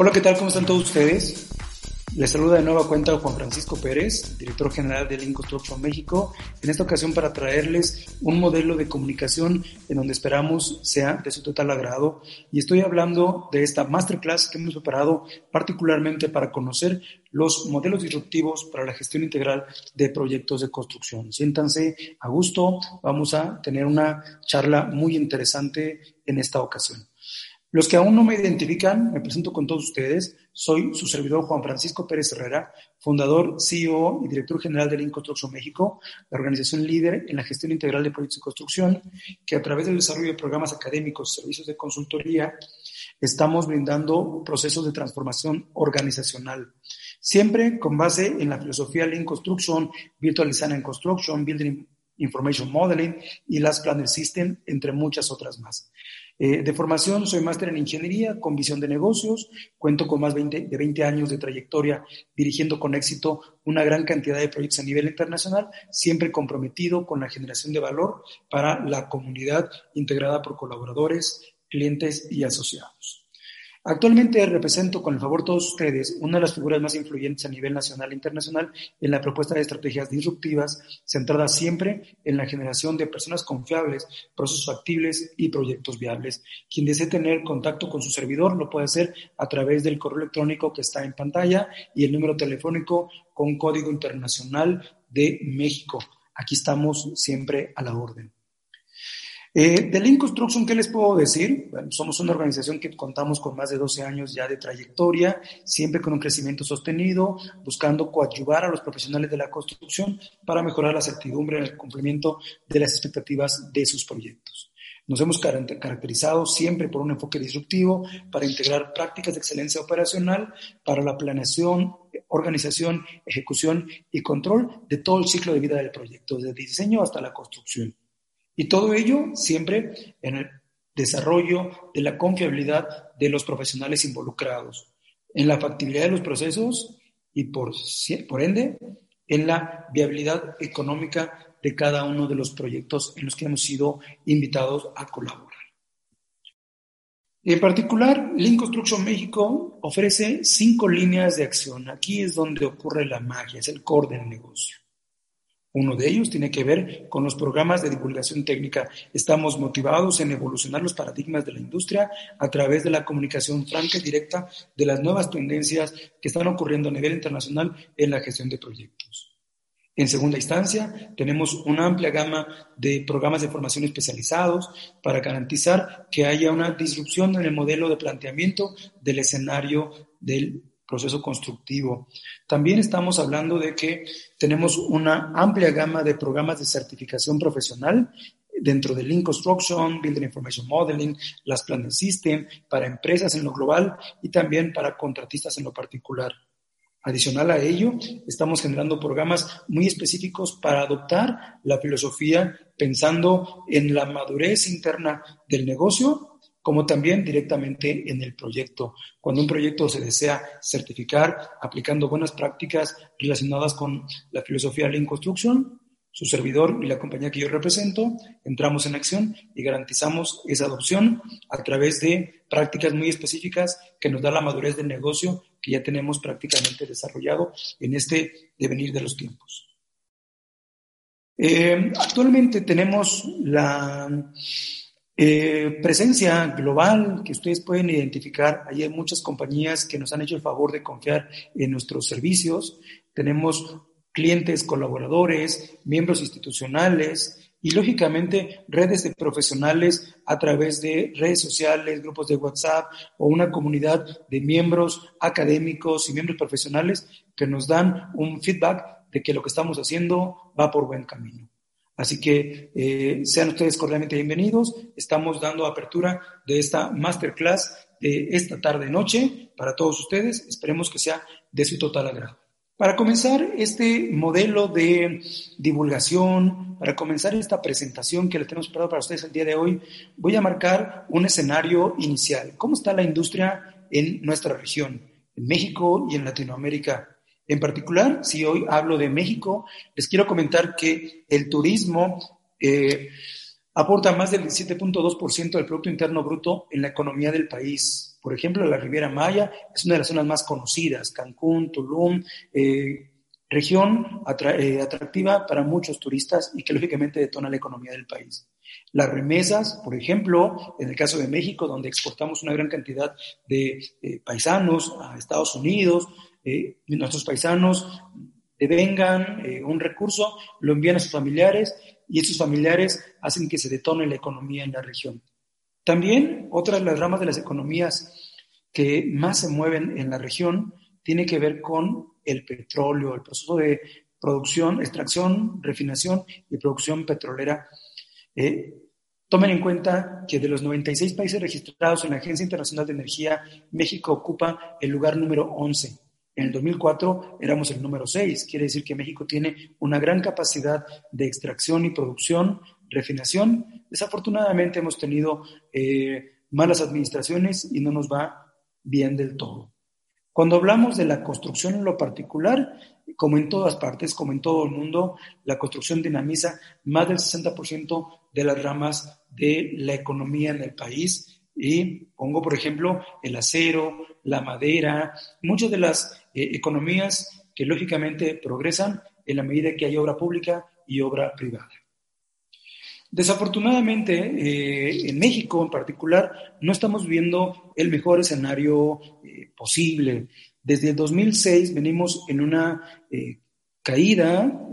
Hola, ¿qué tal? ¿Cómo están todos ustedes? Les saluda de nueva cuenta Juan Francisco Pérez, director general de Link Construction México, en esta ocasión para traerles un modelo de comunicación en donde esperamos sea de su total agrado. Y estoy hablando de esta masterclass que hemos preparado particularmente para conocer los modelos disruptivos para la gestión integral de proyectos de construcción. Siéntanse a gusto, vamos a tener una charla muy interesante en esta ocasión. Los que aún no me identifican, me presento con todos ustedes. Soy su servidor Juan Francisco Pérez Herrera, fundador, CEO y director general de Link Construction México, la organización líder en la gestión integral de proyectos de construcción, que a través del desarrollo de programas académicos servicios de consultoría, estamos brindando procesos de transformación organizacional. Siempre con base en la filosofía Lean Construction, Virtual Design and Construction, Building Information Modeling y las Planner System, entre muchas otras más. Eh, de formación, soy máster en ingeniería con visión de negocios, cuento con más de 20 años de trayectoria dirigiendo con éxito una gran cantidad de proyectos a nivel internacional, siempre comprometido con la generación de valor para la comunidad integrada por colaboradores, clientes y asociados. Actualmente represento, con el favor de todos ustedes, una de las figuras más influyentes a nivel nacional e internacional en la propuesta de estrategias disruptivas, centradas siempre en la generación de personas confiables, procesos factibles y proyectos viables. Quien desee tener contacto con su servidor lo puede hacer a través del correo electrónico que está en pantalla y el número telefónico con código internacional de México. Aquí estamos siempre a la orden. Eh, de Lean Construction, ¿qué les puedo decir? somos una organización que contamos con más de 12 años ya de trayectoria, siempre con un crecimiento sostenido, buscando coadyuvar a los profesionales de la construcción para mejorar la certidumbre en el cumplimiento de las expectativas de sus proyectos. Nos hemos caracterizado siempre por un enfoque disruptivo para integrar prácticas de excelencia operacional para la planeación, organización, ejecución y control de todo el ciclo de vida del proyecto, desde diseño hasta la construcción. Y todo ello siempre en el desarrollo de la confiabilidad de los profesionales involucrados, en la factibilidad de los procesos y por, ende en la viabilidad económica de cada uno de los proyectos en los que hemos sido invitados a colaborar. En particular, Lean Construction México ofrece cinco líneas de acción. Aquí es donde ocurre la magia, es el core del negocio. Uno de ellos tiene que ver con los programas de divulgación técnica. Estamos motivados en evolucionar los paradigmas de la industria a través de la comunicación franca y directa de las nuevas tendencias que están ocurriendo a nivel internacional en la gestión de proyectos. En segunda instancia, tenemos una amplia gama de programas de formación especializados para garantizar que haya una disrupción en el modelo de planteamiento del escenario del proceso constructivo. También estamos hablando de que tenemos una amplia gama de programas de certificación profesional dentro de Lean Construction, Building Information Modeling, las Planning System, para empresas en lo global y también para contratistas en lo particular. Adicional a ello, estamos generando programas muy específicos para adoptar la filosofía pensando en la madurez interna del negocio como también directamente en el proyecto. Cuando un proyecto se desea certificar aplicando buenas prácticas relacionadas con la filosofía Lean Construction, su servidor y la compañía que yo represento, entramos en acción y garantizamos esa adopción a través de prácticas muy específicas que nos da la madurez del negocio que ya tenemos prácticamente desarrollado en este devenir de los tiempos. Eh, actualmente tenemos la eh, presencia global que ustedes pueden identificar. Hay muchas compañías que nos han hecho el favor de confiar en nuestros servicios. Tenemos clientes, colaboradores, miembros institucionales y, lógicamente, redes de profesionales a través de redes sociales, grupos de WhatsApp o una comunidad de miembros académicos y miembros profesionales que nos dan un feedback de que lo que estamos haciendo va por buen camino. Así que eh, sean ustedes cordialmente bienvenidos. Estamos dando apertura de esta masterclass de esta tarde-noche para todos ustedes. Esperemos que sea de su total agrado. Para comenzar este modelo de divulgación, para comenzar esta presentación que le tenemos preparado para ustedes el día de hoy, voy a marcar un escenario inicial. ¿Cómo está la industria en nuestra región, en México y en Latinoamérica? En particular, si hoy hablo de México, les quiero comentar que el turismo eh, aporta más del 7.2% del Producto Interno Bruto en la economía del país. Por ejemplo, la Riviera Maya es una de las zonas más conocidas, Cancún, Tulum, eh, región eh, atractiva para muchos turistas y que lógicamente detona la economía del país. Las remesas, por ejemplo, en el caso de México, donde exportamos una gran cantidad de paisanos a Estados Unidos, nuestros paisanos devengan un recurso, lo envían a sus familiares y esos familiares hacen que se detone la economía en la región. También otra de las ramas de las economías que más se mueven en la región tiene que ver con el petróleo, el proceso de producción, extracción, refinación y producción petrolera. Eh, tomen en cuenta que de los 96 países registrados en la Agencia Internacional de Energía, México ocupa el lugar número 11. En el 2004 éramos el número 6. Quiere decir que México tiene una gran capacidad de extracción y producción, refinación Desafortunadamente hemos tenido eh, malas administraciones y no nos va bien del todo. Cuando hablamos de la construcción en lo particular, como en todas partes, como en todo el mundo, la construcción dinamiza más del 60% de las ramas de la economía en el país. Y pongo, por ejemplo, el acero, la madera, muchas de las eh, economías que lógicamente progresan en la medida que hay obra pública y obra privada. Desafortunadamente, eh, en México en particular, no estamos viendo el mejor escenario eh, posible. Desde el 2006 venimos en una caída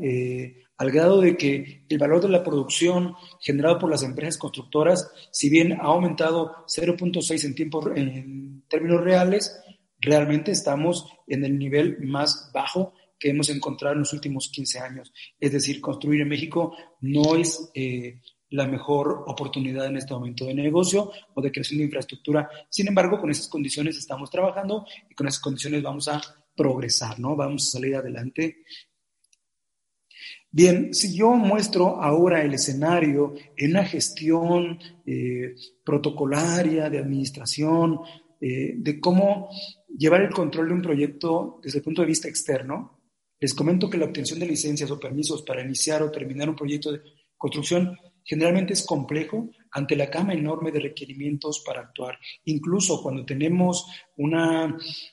al grado de que el valor de la producción generado por las empresas constructoras, si bien ha aumentado 0.6 en, en términos reales, realmente estamos en el nivel más bajo que hemos encontrado en los últimos 15 años. Es decir, construir en México no es eh, la mejor oportunidad en este momento de negocio o de creación de infraestructura. Sin embargo, con esas condiciones estamos trabajando y con esas condiciones vamos a progresar, ¿no? Vamos a salir adelante. Bien, si yo muestro ahora el escenario en una gestión eh, protocolaria de administración, eh, de cómo llevar el control de un proyecto desde el punto de vista externo, les comento que la obtención de licencias o permisos para iniciar o terminar un proyecto de construcción generalmente es complejo ante la cama enorme de requerimientos para actuar. Incluso cuando tenemos una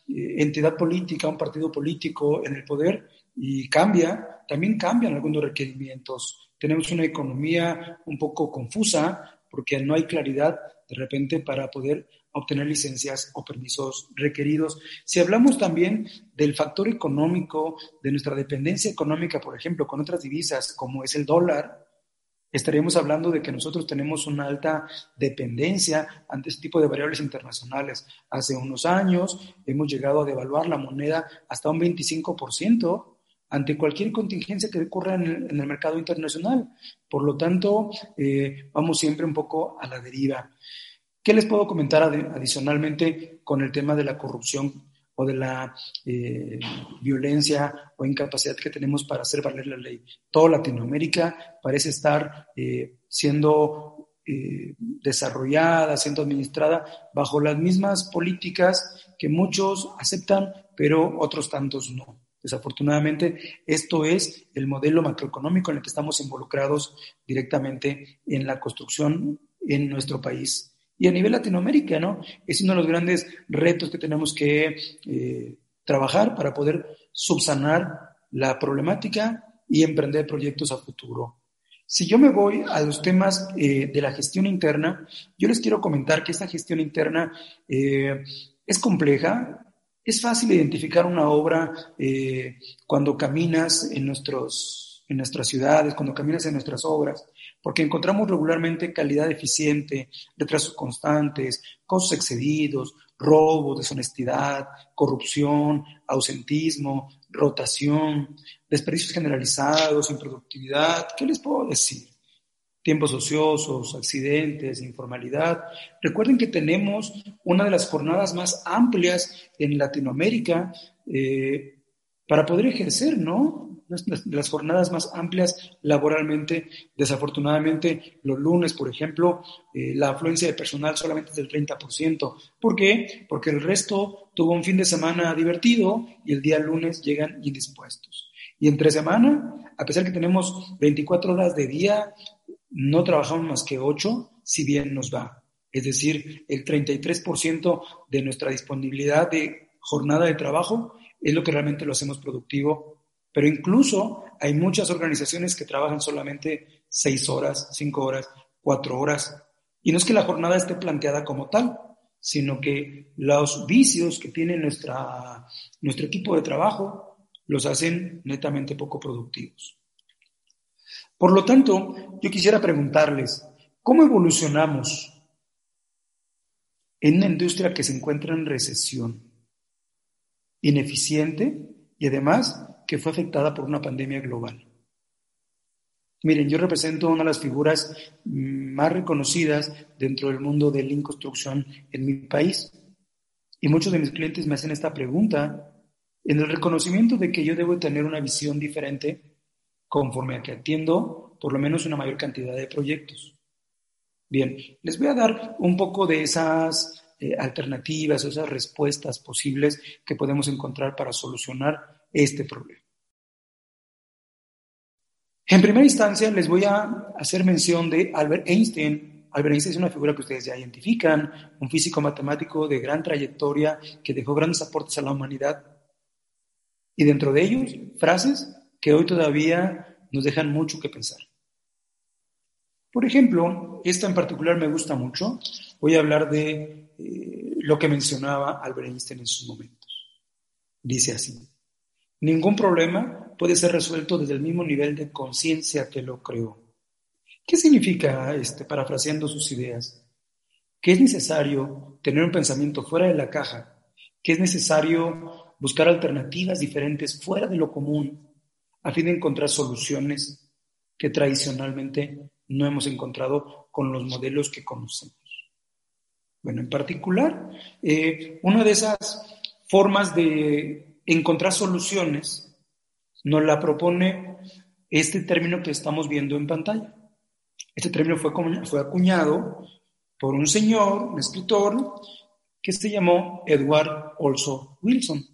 eh, entidad política, un partido político en el poder y cambia, también cambian algunos requerimientos. Tenemos una economía un poco confusa porque no hay claridad de repente para poder obtener licencias o permisos requeridos. Si hablamos también del factor económico, de nuestra dependencia económica, por ejemplo, con otras divisas como es el dólar, estaríamos hablando de que nosotros tenemos una alta dependencia ante este tipo de variables internacionales. Hace unos años hemos llegado a devaluar la moneda hasta un 25% ante cualquier contingencia que ocurra en el, mercado internacional. Por lo tanto, eh, vamos siempre un poco a la deriva. ¿Qué les puedo comentar adicionalmente con el tema de la corrupción o de la eh, violencia o incapacidad que tenemos para hacer valer la ley? Toda Latinoamérica parece estar eh, siendo desarrollada, siendo administrada bajo las mismas políticas que muchos aceptan, pero otros tantos no. Desafortunadamente, esto es el modelo macroeconómico en el que estamos involucrados directamente en la construcción en nuestro país y a nivel Latinoamérica, ¿no? Es uno de los grandes retos que tenemos que eh, trabajar para poder subsanar la problemática y emprender proyectos a futuro. Si yo me voy a los temas eh, de la gestión interna, yo les quiero comentar que esta gestión interna eh, es compleja. Es fácil identificar una obra cuando caminas en, nuestros, en nuestras ciudades, cuando caminas en nuestras obras, porque encontramos regularmente calidad deficiente, retrasos constantes, costos excedidos, robo, deshonestidad, corrupción, ausentismo, rotación, desperdicios generalizados, improductividad. ¿Qué les puedo decir? Tiempos ociosos, accidentes, informalidad. Recuerden que tenemos una de las jornadas más amplias en Latinoamérica eh, para poder ejercer, ¿no? las, jornadas más amplias laboralmente. Desafortunadamente, los lunes, por ejemplo, eh, la afluencia de personal solamente es del 30%. ¿Por qué? Porque el resto tuvo un fin de semana divertido y el día lunes llegan indispuestos. Y entre semana, a pesar que tenemos 24 horas de día, no trabajamos más que 8, si bien nos va. Es decir, el 33% de nuestra disponibilidad de jornada de trabajo es lo que realmente lo hacemos productivo pero incluso hay muchas organizaciones que trabajan solamente seis horas, cinco horas, cuatro horas. Y no es que la jornada esté planteada como tal, sino que los vicios que tiene nuestra, nuestro equipo de trabajo los hacen netamente poco productivos. Por lo tanto, yo quisiera preguntarles, ¿cómo evolucionamos en una industria que se encuentra en recesión, ineficiente y además que fue afectada por una pandemia global. Miren, yo represento una de las figuras más reconocidas dentro del mundo de la construction en mi país. Y muchos de mis clientes me hacen esta pregunta en el reconocimiento de que yo debo tener una visión diferente conforme a que atiendo por lo menos una mayor cantidad de proyectos. Bien, les voy a dar un poco de esas eh, alternativas, esas respuestas posibles que podemos encontrar para solucionar este problema. En primera instancia, les voy a hacer mención de Albert Einstein. Albert Einstein es una figura que ustedes ya identifican, un físico matemático de gran trayectoria que dejó grandes aportes a la humanidad. Y dentro de ellos, frases que hoy todavía nos dejan mucho que pensar. Por ejemplo, esta en particular me gusta mucho. Voy a hablar de eh, lo que mencionaba Albert Einstein en sus momentos. Dice así. Ningún problema puede ser resuelto desde el mismo nivel de conciencia que lo creó. ¿Qué significa, este, parafraseando sus ideas? Que es necesario tener un pensamiento fuera de la caja, que es necesario buscar alternativas diferentes fuera de lo común a fin de encontrar soluciones que tradicionalmente no hemos encontrado con los modelos que conocemos. Bueno, en particular, eh, una de esas formas de encontrar soluciones nos la propone este término que estamos viendo en pantalla. Este término fue, fue acuñado por un señor, un escritor, que se llamó Edward Olso Wilson.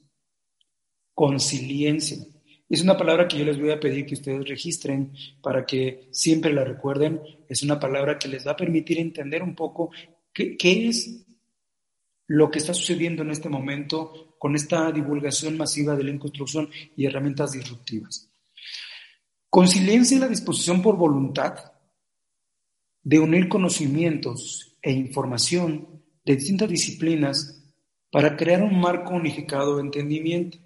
Consiliencia. Es una palabra que yo les voy a pedir que ustedes registren para que siempre la recuerden. Es una palabra que les va a permitir entender un poco qué, es lo que está sucediendo en este momento con esta divulgación masiva de la construcción y herramientas disruptivas. Conciliencia la disposición por voluntad de unir conocimientos e información de distintas disciplinas para crear un marco unificado de entendimiento.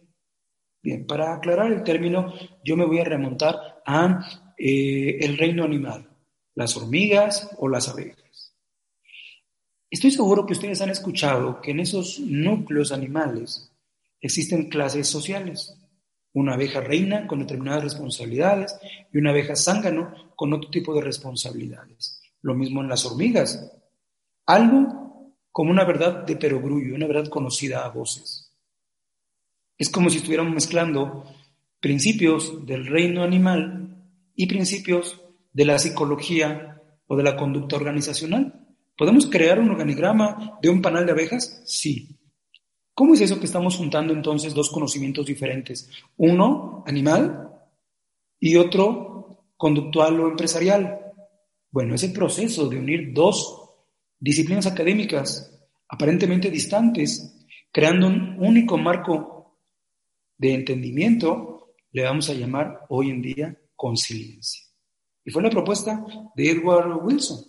Bien, para aclarar el término, yo me voy a remontar a eh, el reino animal, las hormigas o las abejas. Estoy seguro que ustedes han escuchado que en esos núcleos animales existen clases sociales. Una abeja reina con determinadas responsabilidades y una abeja zángano con otro tipo de responsabilidades. Lo mismo en las hormigas. Algo como una verdad de perogrullo, una verdad conocida a voces. Es como si estuviéramos mezclando principios del reino animal y principios de la psicología o de la conducta organizacional. ¿Podemos crear un organigrama de un panal de abejas? Sí. ¿Cómo es eso que estamos juntando entonces dos conocimientos diferentes? Uno animal y otro conductual o empresarial. Bueno, ese proceso de unir dos disciplinas académicas aparentemente distantes, creando un único marco de entendimiento, le vamos a llamar hoy en día conciliencia. Y fue la propuesta de Edward Wilson.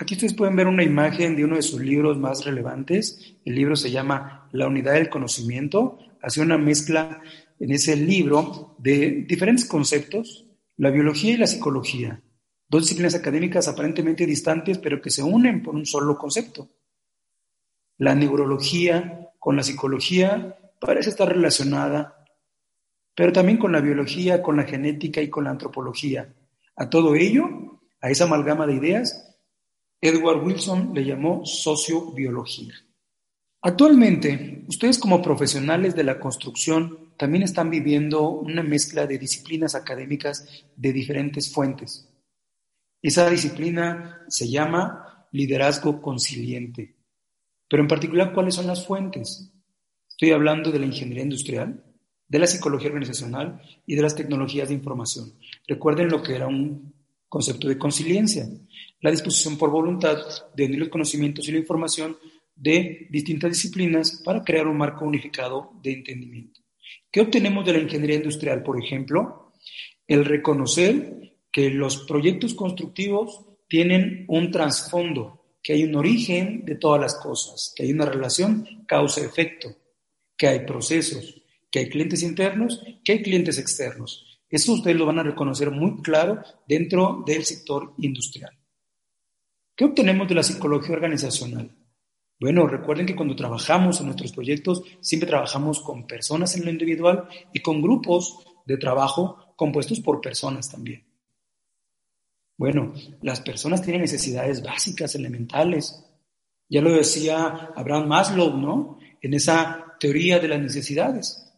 Aquí ustedes pueden ver una imagen de uno de sus libros más relevantes. El libro se llama La unidad del conocimiento. Hace una mezcla en ese libro de diferentes conceptos La biología y la psicología, dos disciplinas académicas aparentemente distantes, pero que se unen por un solo concepto. La neurología con la psicología parece estar relacionada, pero también con la biología, con la genética y con la antropología. A todo ello, a esa amalgama de ideas, Edward Wilson le llamó sociobiología. Actualmente, ustedes como profesionales de la construcción también están viviendo una mezcla de disciplinas académicas de diferentes fuentes. Esa disciplina se llama liderazgo conciliente. Pero en particular, ¿cuáles son las fuentes? Estoy hablando de la ingeniería industrial, de la psicología organizacional y de las tecnologías de información. Recuerden lo que era un concepto de conciliencia, la disposición por voluntad de unir los conocimientos y la información de distintas disciplinas para crear un marco unificado de entendimiento. ¿Qué obtenemos de la ingeniería industrial, por ejemplo? El reconocer que los proyectos constructivos tienen un trasfondo, que hay un origen de todas las cosas, que hay una relación causa-efecto, que hay procesos, que hay clientes internos, que hay clientes externos. Eso ustedes lo van a reconocer muy claro dentro del sector industrial. ¿Qué obtenemos de la psicología organizacional? Bueno, recuerden que cuando trabajamos en nuestros proyectos, siempre trabajamos con personas en lo individual y con grupos de trabajo compuestos por personas también. Bueno, las personas tienen necesidades básicas, elementales. Ya lo decía Abraham Maslow, ¿no? En esa teoría de las necesidades,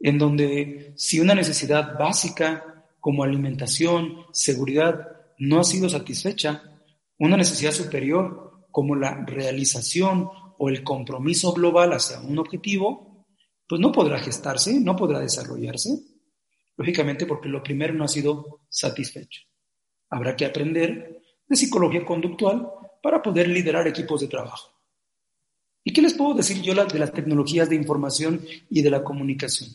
en donde si una necesidad básica como alimentación, seguridad, no ha sido satisfecha, una necesidad superior como la realización o el compromiso global hacia un objetivo, pues no podrá gestarse, no podrá desarrollarse, lógicamente porque lo primero no ha sido satisfecho. Habrá que aprender de psicología conductual para poder liderar equipos de trabajo. ¿Y qué les puedo decir yo de las tecnologías de información y de la comunicación?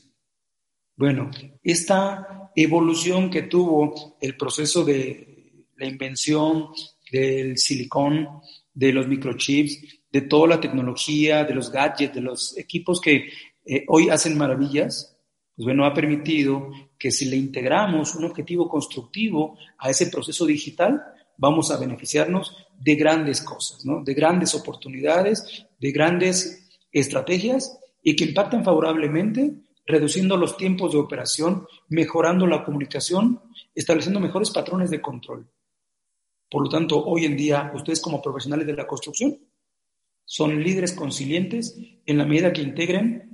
Bueno, esta evolución que tuvo el proceso de la invención del silicón, de los microchips, de toda la tecnología, de los gadgets, de los equipos que eh, hoy hacen maravillas, pues bueno, ha permitido que si le integramos un objetivo constructivo a ese proceso digital, vamos a beneficiarnos de grandes cosas, ¿no? de grandes oportunidades, de grandes estrategias y que impactan favorablemente, reduciendo los tiempos de operación, mejorando la comunicación, estableciendo mejores patrones de control. Por lo tanto, hoy en día, ustedes como profesionales de la construcción son líderes consilientes en la medida que integren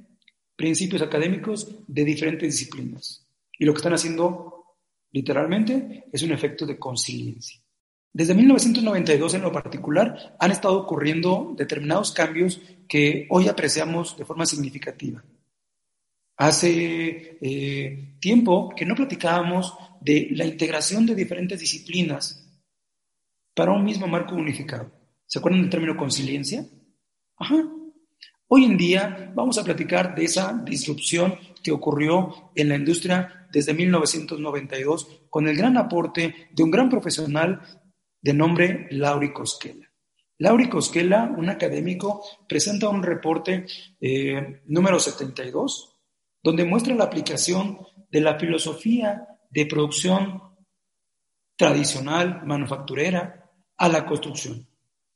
principios académicos de diferentes disciplinas. Y lo que están haciendo, literalmente, es un efecto de consiliencia. Desde 1992 en lo particular han estado ocurriendo determinados cambios que hoy apreciamos de forma significativa. Hace eh, tiempo que no platicábamos de la integración de diferentes disciplinas para un mismo marco unificado. ¿Se acuerdan del término conciliencia? Ajá. Hoy en día vamos a platicar de esa disrupción que ocurrió en la industria desde 1992 con el gran aporte de un gran profesional de nombre Lauri Cosquela. Lauri Cosquela, un académico, presenta un reporte eh, número 72, donde muestra la aplicación de la filosofía de producción tradicional, manufacturera, a la construcción,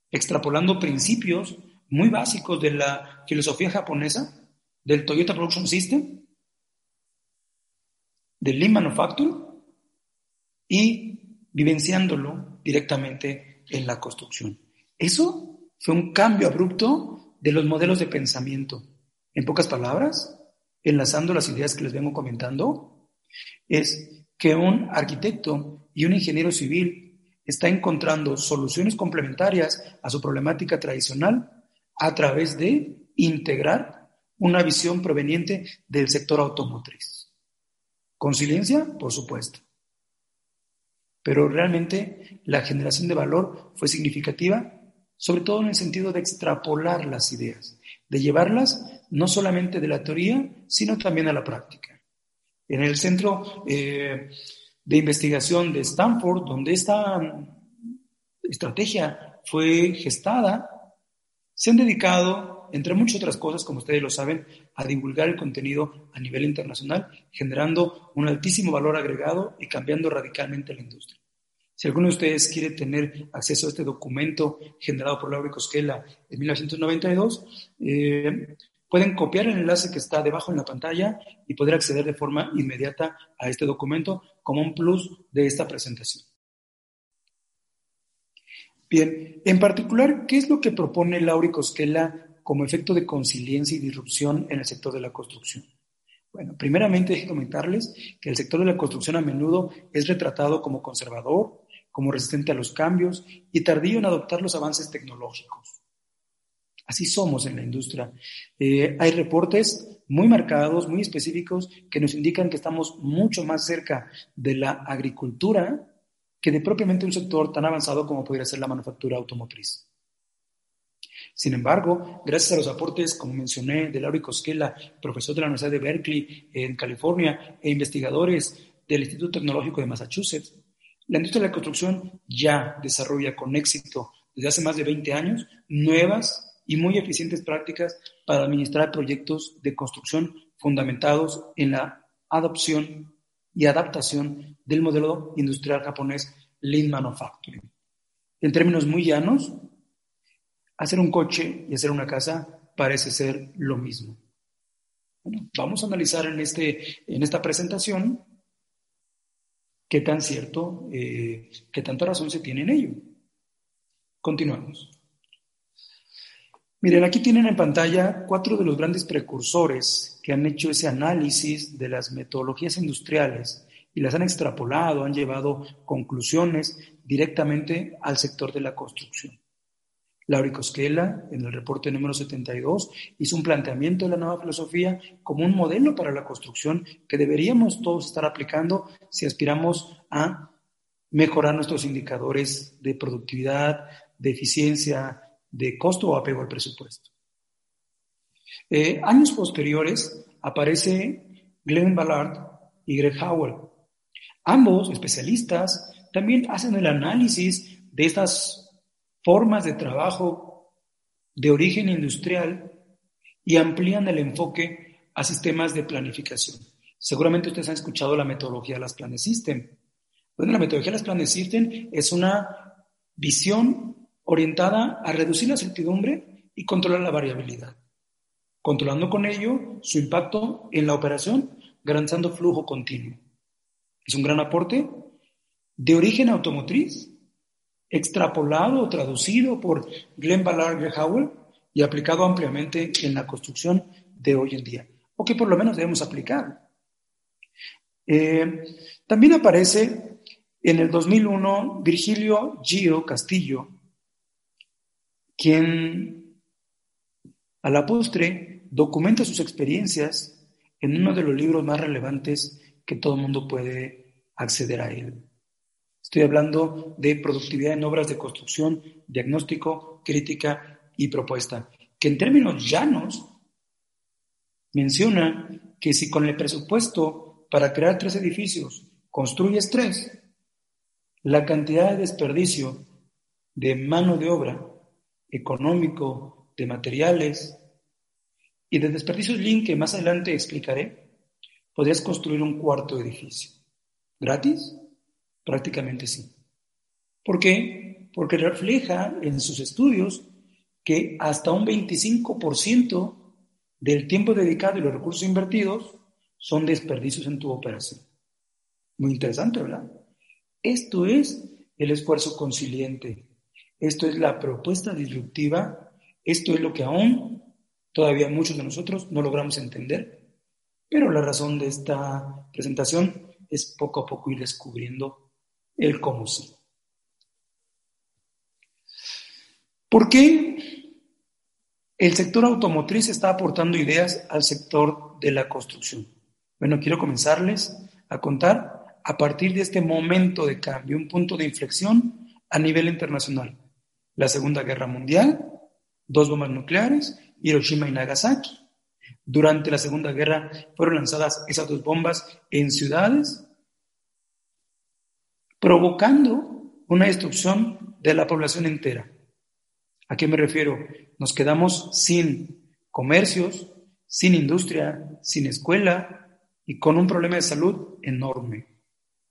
extrapolando principios muy básicos de la filosofía japonesa, del Toyota Production System, del Lean Manufacturing y vivenciándolo directamente en la construcción. Eso fue un cambio abrupto de los modelos de pensamiento. En pocas palabras, enlazando las ideas que les vengo comentando, es que un arquitecto y un ingeniero civil está encontrando soluciones complementarias a su problemática tradicional a través de integrar una visión proveniente del sector automotriz. ¿Conciliencia? Por supuesto. Pero realmente la generación de valor fue significativa, sobre todo en el sentido de extrapolar las ideas, de llevarlas no solamente de la teoría, sino también a la práctica. En el centro eh, de investigación de Stanford, donde esta estrategia fue gestada, se han dedicado entre muchas otras cosas, como ustedes lo saben, a divulgar el contenido a nivel internacional, generando un altísimo valor agregado y cambiando radicalmente la industria. Si alguno de ustedes quiere tener acceso a este documento generado por Laura Cosquela en 1992, eh, pueden copiar el enlace que está debajo en la pantalla y poder acceder de forma inmediata a este documento como un plus de esta presentación. Bien, en particular, ¿qué es lo que propone Laura Cosquela como efecto de conciliencia y disrupción en el sector de la construcción? Bueno, primeramente que comentarles que el sector de la construcción a menudo es retratado como conservador, como resistente a los cambios y tardío en adoptar los avances tecnológicos. Así somos en la industria. Eh, hay reportes muy marcados, muy específicos, que nos indican que estamos mucho más cerca de la agricultura que de propiamente un sector tan avanzado como podría ser la manufactura automotriz. Sin embargo, gracias a los aportes, como mencioné, de Laura Cosquela, profesor de la Universidad de Berkeley en California, e investigadores del Instituto Tecnológico de Massachusetts, la industria de la construcción ya desarrolla con éxito desde hace más de 20 años nuevas y muy eficientes prácticas para administrar proyectos de construcción fundamentados en la adopción y adaptación del modelo industrial japonés Lean Manufacturing. En términos muy llanos, hacer un coche y hacer una casa parece ser lo mismo. vamos a analizar en, este, en esta presentación qué tan cierto, eh, qué tanta razón se tiene en ello. Continuamos. Miren, aquí tienen en pantalla cuatro de los grandes precursores que han hecho ese análisis de las metodologías industriales y las han extrapolado, han llevado conclusiones directamente al sector de la construcción. Laura Cosquela, en el reporte número 72, hizo un planteamiento de la nueva filosofía como un modelo para la construcción que deberíamos todos estar aplicando si aspiramos a mejorar nuestros indicadores de productividad, de eficiencia, de costo o apego al presupuesto. Eh, años posteriores aparece Glenn Ballard y Greg Howell. Ambos especialistas también hacen el análisis de estas formas de trabajo de origen industrial y amplían el enfoque a sistemas de planificación. Seguramente ustedes han escuchado la metodología de las Planes System. Bueno, la metodología de las Planes System es una visión orientada a reducir la certidumbre y controlar la variabilidad, controlando con ello su impacto en la operación, garantizando flujo continuo. Es un gran aporte de origen automotriz, extrapolado o traducido por Glenn Ballard Howell y aplicado ampliamente en la construcción de hoy en día, o que por lo menos debemos aplicar. Eh, también aparece en el 2001 Virgilio Gio Castillo, quien a la postre documenta sus experiencias en uno de los libros más relevantes que todo el mundo puede acceder a él. Estoy hablando de productividad en obras de construcción, diagnóstico, crítica y propuesta, que en términos llanos menciona que si con el presupuesto para crear tres edificios construyes tres, la cantidad de desperdicio de mano de obra económico, de materiales y de desperdicios link que más adelante explicaré, podrías construir un cuarto edificio. ¿Gratis? Prácticamente sí. ¿Por qué? Porque refleja en sus estudios que hasta un 25% del tiempo dedicado y los recursos invertidos son desperdicios en tu operación. Muy interesante, ¿verdad? Esto es el esfuerzo consiliente esto es la propuesta disruptiva, esto es lo que aún todavía muchos de nosotros no logramos entender, pero la razón de esta presentación es poco a poco ir descubriendo el cómo sí. ¿Por qué el sector automotriz está aportando ideas al sector de la construcción? Bueno, quiero comenzarles a contar a partir de este momento de cambio, un punto de inflexión a nivel internacional la Segunda Guerra Mundial, dos bombas nucleares, Hiroshima y Nagasaki. Durante la Segunda Guerra fueron lanzadas esas dos bombas en ciudades, provocando una destrucción de la población entera. ¿A qué me refiero? Nos quedamos sin comercios, sin industria, sin escuela y con un problema de salud enorme.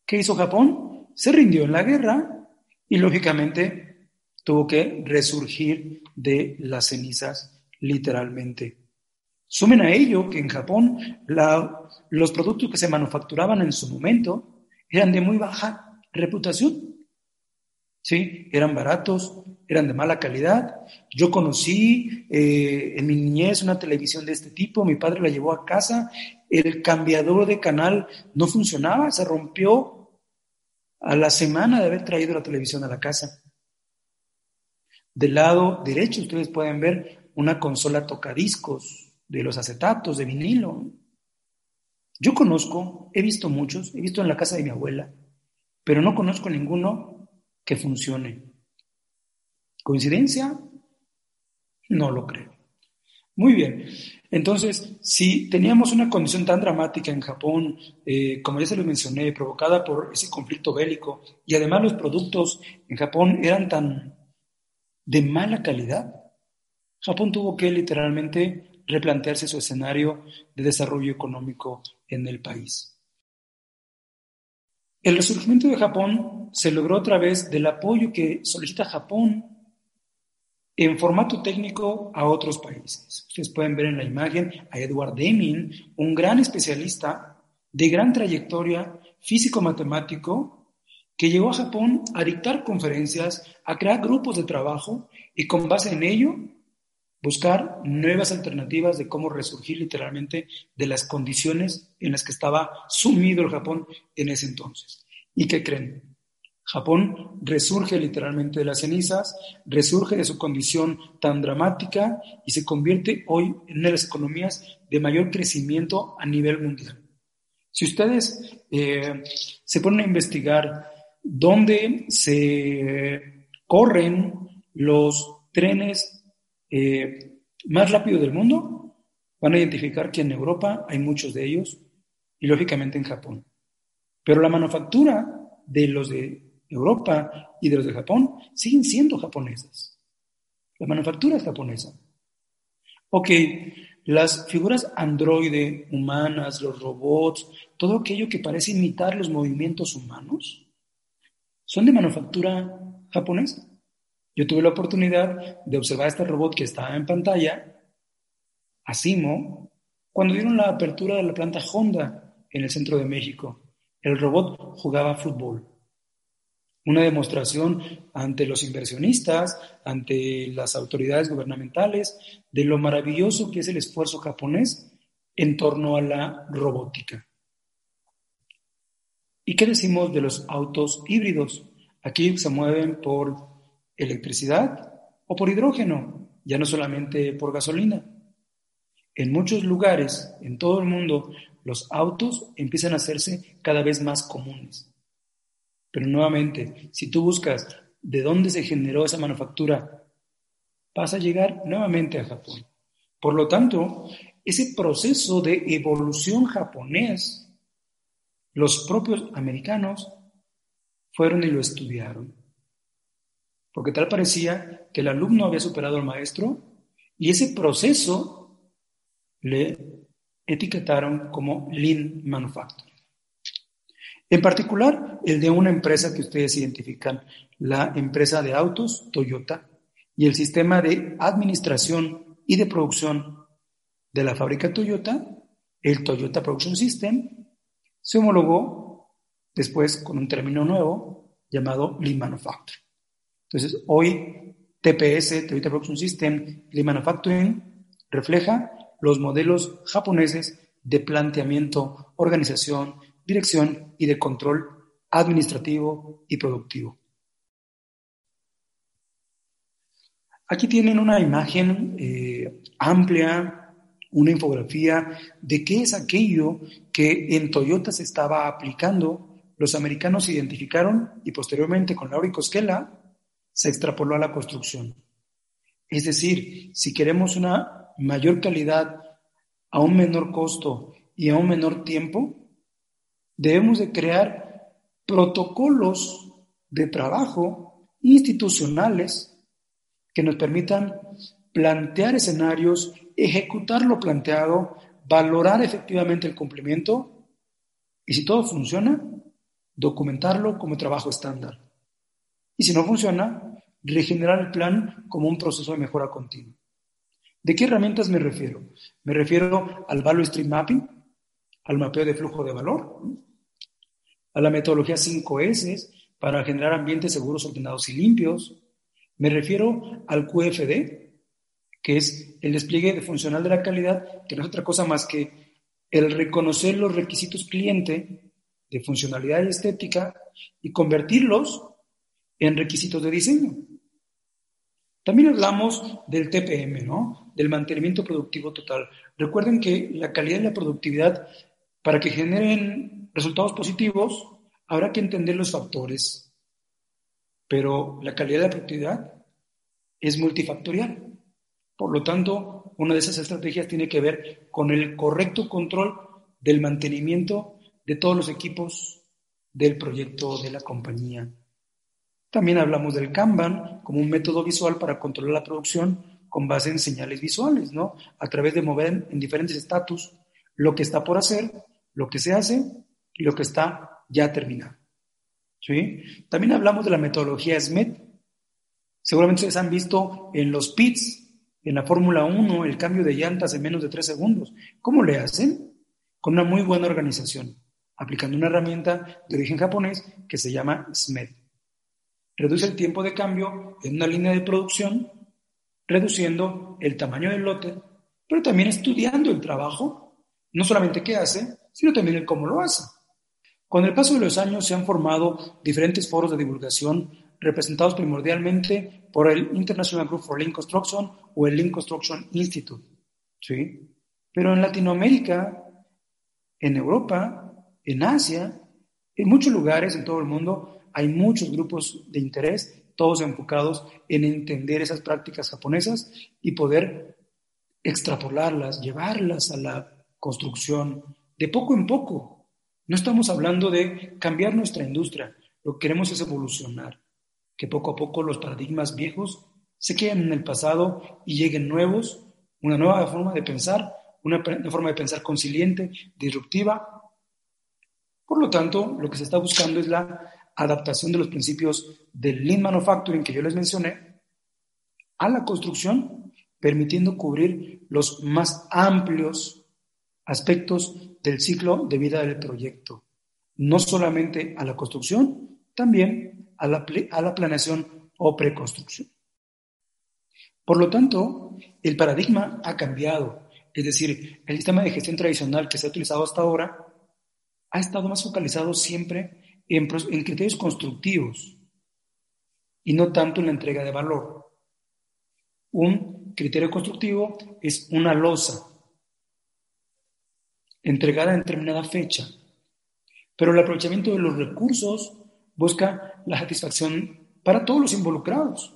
¿Qué hizo Japón? Se rindió en la guerra y lógicamente tuvo que resurgir de las cenizas literalmente. Sumen a ello que en Japón los productos que se manufacturaban en su momento eran de muy baja reputación. ¿Sí? Eran baratos, eran de mala calidad. Yo conocí eh, en mi niñez una televisión de este tipo, mi padre la llevó a casa, el cambiador de canal no funcionaba, se rompió a la semana de haber traído la televisión a la casa. Del lado derecho ustedes pueden ver una consola tocadiscos de los acetatos de vinilo. Yo conozco, he visto muchos, he visto en la casa de mi abuela, pero no conozco ninguno que funcione. ¿Coincidencia? No lo creo. Muy bien. Entonces, si teníamos una condición tan dramática en Japón, eh, como ya se lo mencioné, provocada por ese conflicto bélico, y además los productos en Japón eran tan de mala calidad, Japón tuvo que literalmente replantearse su escenario de desarrollo económico en el país. El resurgimiento de Japón se logró a través del apoyo que solicita Japón en formato técnico a otros países. Ustedes pueden ver en la imagen a Edward Deming, un gran especialista de gran trayectoria físico-matemático que llegó a Japón a dictar conferencias, a crear grupos de trabajo y con base en ello buscar nuevas alternativas de cómo resurgir literalmente de las condiciones en las que estaba sumido el Japón en ese entonces. ¿Y qué creen? Japón resurge literalmente de las cenizas, resurge de su condición tan dramática y se convierte hoy en una de las economías de mayor crecimiento a nivel mundial. Si ustedes eh, se ponen a investigar dónde se corren los trenes eh, más rápido del mundo, van a identificar que en Europa hay muchos de ellos y lógicamente en Japón. Pero la manufactura de los de Europa y de los de Japón siguen siendo japonesas. La manufactura es japonesa. Ok, las figuras androide, humanas, los robots, todo aquello que parece imitar los movimientos humanos, son de manufactura japonesa. Yo tuve la oportunidad de observar este robot que estaba en pantalla, Asimo, cuando dieron la apertura de la planta Honda en el centro de México. El robot jugaba fútbol. Una demostración ante los inversionistas, ante las autoridades gubernamentales, de lo maravilloso que es el esfuerzo japonés en torno a la robótica. ¿Y qué decimos de los autos híbridos? Aquí se mueven por electricidad o por hidrógeno, ya no solamente por gasolina. En muchos lugares, en todo el mundo, los autos empiezan a hacerse cada vez más comunes. Pero nuevamente, si tú buscas de dónde se generó esa manufactura, vas a llegar nuevamente a Japón. Por lo tanto, ese proceso de evolución japonés, los propios americanos fueron y lo estudiaron porque tal parecía que el alumno había superado al maestro y ese proceso le etiquetaron como Lean Manufacturing. En particular, el de una empresa que ustedes identifican, la empresa de autos Toyota y el sistema de administración y de producción de la fábrica Toyota, el Toyota Production System, se homologó después con un término nuevo llamado Lean Manufacturing. Entonces, hoy TPS, Toyota Production System, de Manufacturing, refleja los modelos japoneses de planteamiento, organización, dirección y de control administrativo y productivo. Aquí tienen una imagen eh, amplia, una infografía de qué es aquello que en Toyota se estaba aplicando. Los americanos identificaron y posteriormente con Laura Cosquela se extrapoló a la construcción. Es decir, si queremos una mayor calidad a un menor costo y a un menor tiempo, debemos de crear protocolos de trabajo institucionales que nos permitan plantear escenarios ejecutar lo planteado, valorar efectivamente el cumplimiento y si todo funciona, documentarlo como trabajo estándar. Y si no funciona, regenerar el plan como un proceso de mejora continua. ¿De qué herramientas me refiero? Me refiero al Value Stream Mapping, al mapeo de flujo de valor, a la metodología 5S para generar ambientes seguros, ordenados y limpios. Me refiero al QFD, que es el despliegue de funcional de la calidad, que no es otra cosa más que el reconocer los requisitos cliente de funcionalidad y estética y convertirlos en requisitos de diseño. También hablamos del TPM, ¿no? Del mantenimiento productivo total. Recuerden que la calidad y la productividad, para que generen resultados positivos, habrá que entender los factores. Pero la calidad y la productividad es multifactorial. Por lo tanto, una de esas estrategias tiene que ver con el correcto control del mantenimiento de todos los equipos del proyecto de la compañía. También hablamos del Kanban como un método visual para controlar la producción con base en señales visuales, ¿no? A través de mover en diferentes estatus lo que está por hacer, lo que se hace y lo que está ya terminado. ¿Sí? También hablamos de la metodología SMET. Seguramente ustedes han visto en los pits, en la Fórmula 1, el cambio de llantas en menos de tres segundos. ¿Cómo le hacen? Con una muy buena organización, aplicando una herramienta de origen japonés que se llama SMET reduce el tiempo de cambio en una línea de producción, reduciendo el tamaño del lote, pero también estudiando el trabajo, no solamente qué hace, sino también el cómo lo hace. Con el paso de los años se han formado diferentes foros de divulgación representados primordialmente por el International Group for Lean Construction o el Lean Construction Institute. ¿sí? Pero en Latinoamérica, en Europa, en Asia, en muchos lugares en todo el mundo, hay muchos grupos de interés, todos enfocados en entender esas prácticas japonesas y poder extrapolarlas, llevarlas a la construcción de poco en poco. No estamos hablando de cambiar nuestra industria, lo que queremos es evolucionar, que poco a poco los paradigmas viejos se queden en el pasado y lleguen nuevos, una nueva forma de pensar, una, una forma de pensar consiliente, disruptiva. Por lo tanto, lo que se está buscando es la adaptación de los principios del Lean Manufacturing que yo les mencioné a la construcción, permitiendo cubrir los más amplios aspectos del ciclo de vida del proyecto, no solamente a la construcción, también a la, a la planeación o preconstrucción. Por lo tanto, el paradigma ha cambiado, es decir, el sistema de gestión tradicional que se ha utilizado hasta ahora ha estado más focalizado siempre en, criterios constructivos y no tanto en la entrega de valor. Un criterio constructivo es una losa entregada en determinada fecha, pero el aprovechamiento de los recursos busca la satisfacción para todos los involucrados.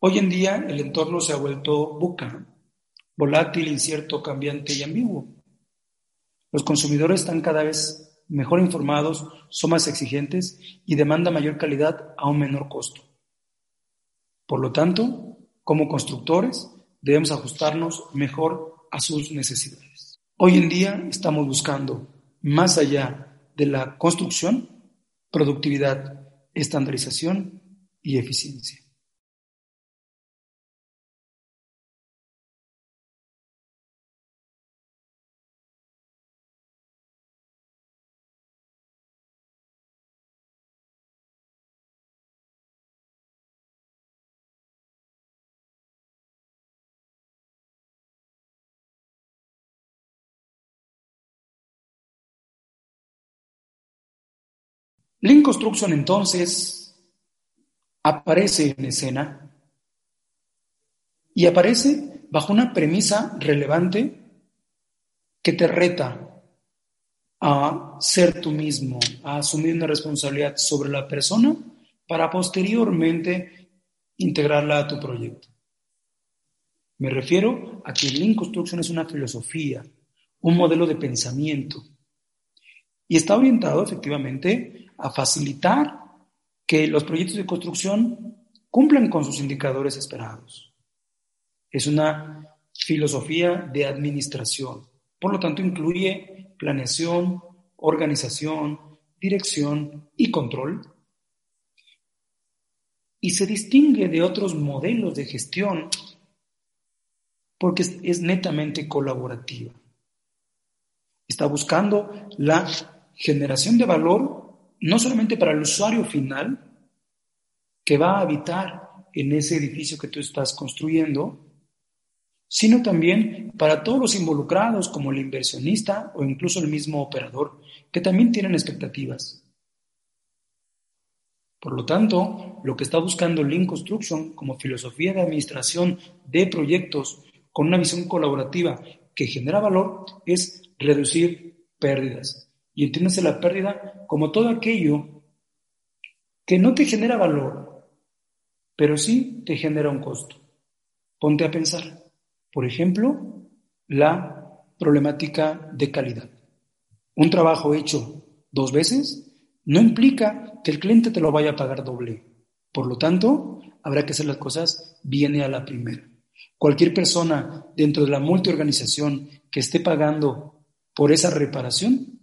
Hoy en día el entorno se ha vuelto buca, volátil, incierto, cambiante y ambiguo. Los consumidores están cada vez mejor informados, son más exigentes y demandan mayor calidad a un menor costo. Por lo tanto, como constructores, debemos ajustarnos mejor a sus necesidades. Hoy en día estamos buscando, más allá de la construcción, productividad, estandarización y eficiencia. Lean Construction entonces aparece en escena y aparece bajo una premisa relevante que te reta a ser tú mismo, a asumir una responsabilidad sobre la persona para posteriormente integrarla a tu proyecto. Me refiero a que Lean Construction es una filosofía, un modelo de pensamiento y está orientado efectivamente a facilitar que los proyectos de construcción cumplan con sus indicadores esperados. Es una filosofía de administración. Por lo tanto, incluye planeación, organización, dirección y control. Y se distingue de otros modelos de gestión porque es netamente colaborativa. Está buscando la generación de valor no solamente para el usuario final que va a habitar en ese edificio que tú estás construyendo, sino también para todos los involucrados como el inversionista o incluso el mismo operador, que también tienen expectativas. Por lo tanto, lo que está buscando Lean Construction como filosofía de administración de proyectos con una visión colaborativa que genera valor es reducir pérdidas. Y entiéndase la pérdida como todo aquello que no te genera valor, pero sí te genera un costo. Ponte a pensar. Por ejemplo, la problemática de calidad. Un trabajo hecho dos veces no implica que el cliente te lo vaya a pagar doble. Por lo tanto, habrá que hacer las cosas bien a la primera. Cualquier persona dentro de la multiorganización que esté pagando por esa reparación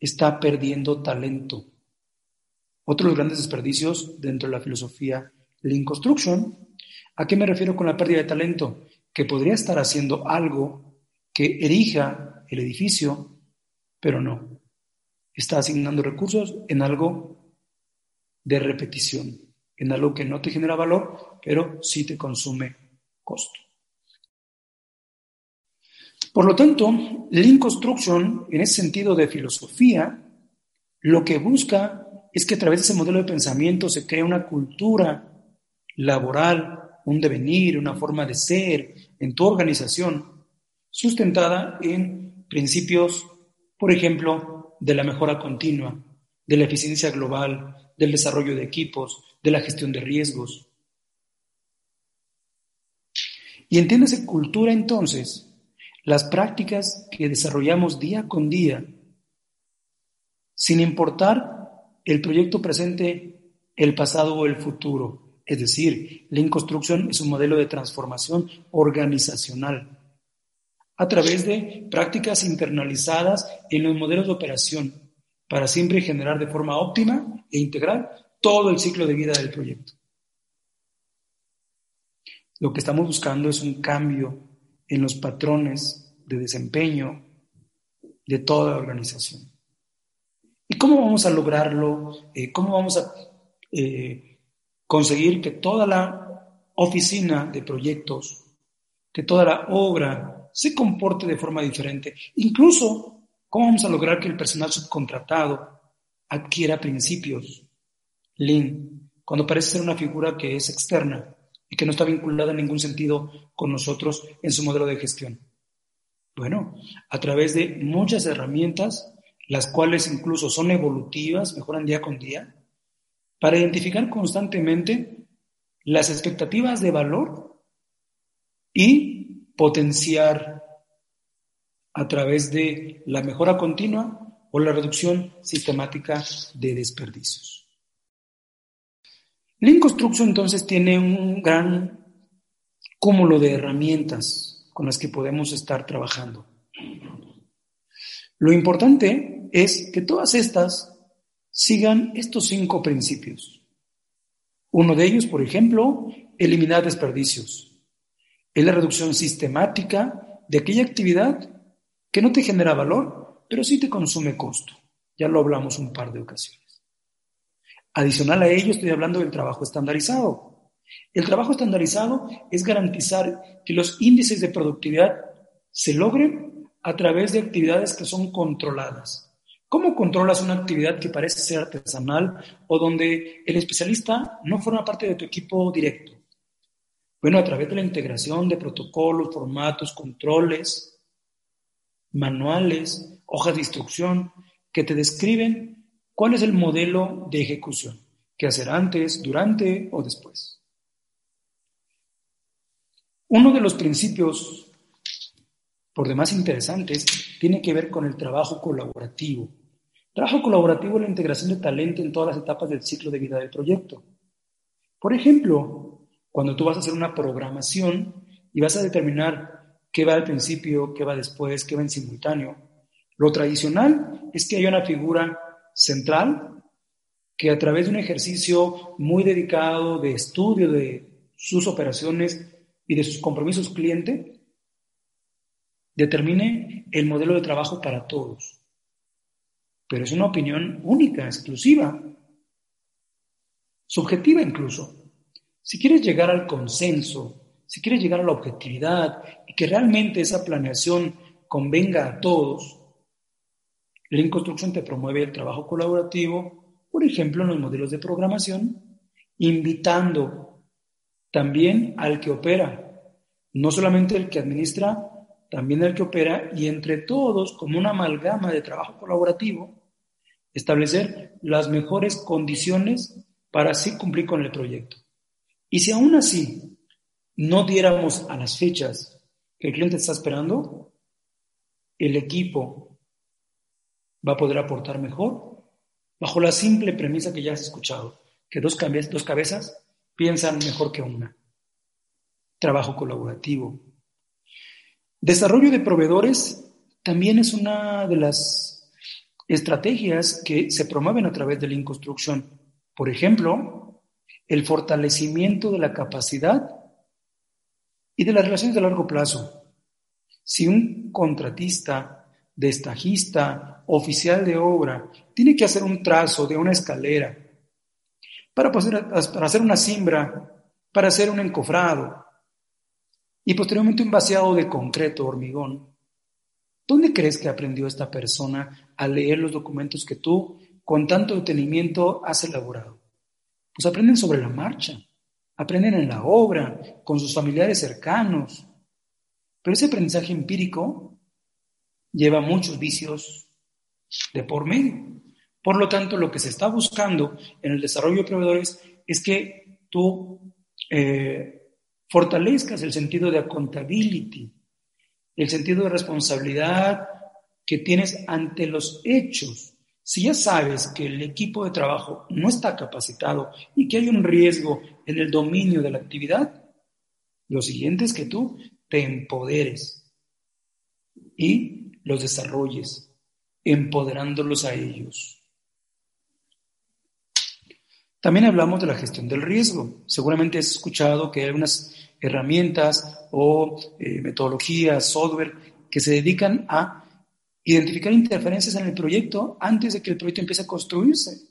está perdiendo talento. Otro de los grandes desperdicios dentro de la filosofía Lean Construction. ¿A qué me refiero con la pérdida de talento? que podría estar haciendo algo que erija el edificio, pero no. Está asignando recursos en algo de repetición, en algo que no te genera valor, pero sí te consume costo. Por lo tanto, Lean Construction, en ese sentido de filosofía, lo que busca es que a través de ese modelo de pensamiento se crea una cultura laboral un devenir, una forma de ser en tu organización, sustentada en principios, por ejemplo, de la mejora continua, de la eficiencia global, del desarrollo de equipos, de la gestión de riesgos. Y entiéndase cultura entonces, las prácticas que desarrollamos día con día, sin importar el proyecto presente, el pasado o el futuro. Es decir, Lean Construction es un modelo de transformación organizacional a través de prácticas internalizadas en los modelos de operación para siempre generar de forma óptima e integral todo el ciclo de vida del proyecto. Lo que estamos buscando es un cambio en los patrones de desempeño de toda la organización. ¿Y cómo vamos a lograrlo? Eh, ¿Cómo vamos a eh, conseguir que toda la oficina de proyectos, que toda la obra se comporte de forma diferente. Incluso, ¿cómo vamos a lograr que el personal subcontratado adquiera principios? Lean, cuando parece ser una figura que es externa y que no está vinculada en ningún sentido con nosotros en su modelo de gestión. Bueno, a través de muchas herramientas, las cuales incluso son evolutivas, mejoran día con día, para identificar constantemente las expectativas de valor y potenciar a través de la mejora continua o la reducción sistemática de desperdicios. Lean Construction entonces tiene un gran cúmulo de herramientas con las que podemos estar trabajando. Lo importante es que todas estas sigan estos cinco principios. Uno de ellos, por ejemplo, eliminar desperdicios. Es la reducción sistemática de aquella actividad que no te genera valor, pero sí te consume costo. Ya lo hablamos un par de ocasiones. Adicional a ello, estoy hablando del trabajo estandarizado. El trabajo estandarizado es garantizar que los índices de productividad se logren a través de actividades que son controladas. ¿Cómo controlas una actividad que parece ser artesanal o donde el especialista no forma parte de tu equipo directo? Bueno, a través de la integración de protocolos, formatos, controles, manuales, hojas de instrucción que te describen cuál es el modelo de ejecución, qué hacer antes, durante o después. Uno de los principios, por demás interesantes, tiene que ver con el trabajo colaborativo Trabajo colaborativo es la integración de talento en todas las etapas del ciclo de vida del proyecto. Por ejemplo, cuando tú vas a hacer una programación y vas a determinar qué va al principio, qué va después, qué va en simultáneo. Lo tradicional es que haya una figura central que a través de un ejercicio muy dedicado de estudio de sus operaciones y de sus compromisos cliente, determine el modelo de trabajo para todos. Pero es una opinión única, exclusiva, subjetiva incluso. Si quieres llegar al consenso, si quieres llegar a la objetividad y que realmente esa planeación convenga a todos, la Construction te promueve el trabajo colaborativo, por ejemplo, en los modelos de programación, invitando también al que opera, no solamente el que administra, también el que opera, y entre todos, como una amalgama de trabajo colaborativo, establecer las mejores condiciones para así cumplir con el proyecto. Y si aún así no diéramos a las fechas que el cliente está esperando, el equipo va a poder aportar mejor bajo la simple premisa que ya has escuchado, que dos, dos cabezas piensan mejor que una. Trabajo colaborativo. Desarrollo de proveedores también es una de las estrategias que se promueven a través de la Inconstrucción. Por ejemplo, el fortalecimiento de la capacidad y de las relaciones de largo plazo. Si un contratista, destajista, oficial de obra, tiene que hacer un trazo de una escalera para, hacer una simbra, para hacer un encofrado y posteriormente un vaciado de concreto, hormigón, ¿dónde crees que aprendió esta persona a leer los documentos que tú con tanto detenimiento has elaborado? Pues aprenden sobre la marcha, aprenden en la obra, con sus familiares cercanos. Pero ese aprendizaje empírico lleva muchos vicios de por medio. Por lo tanto, lo que se está buscando en el desarrollo de proveedores es que tú eh, fortalezcas el sentido de accountability, el sentido de responsabilidad que tienes ante los hechos si ya sabes que el equipo de trabajo no está capacitado y que hay un riesgo en el dominio de la actividad, lo siguiente es que tú te empoderes y los desarrolles, empoderándolos a ellos. También hablamos de la gestión del riesgo. Seguramente has escuchado que hay algunas herramientas o eh, metodologías, software que se dedican a Identificar interferencias en el proyecto antes de que el proyecto empiece a construirse.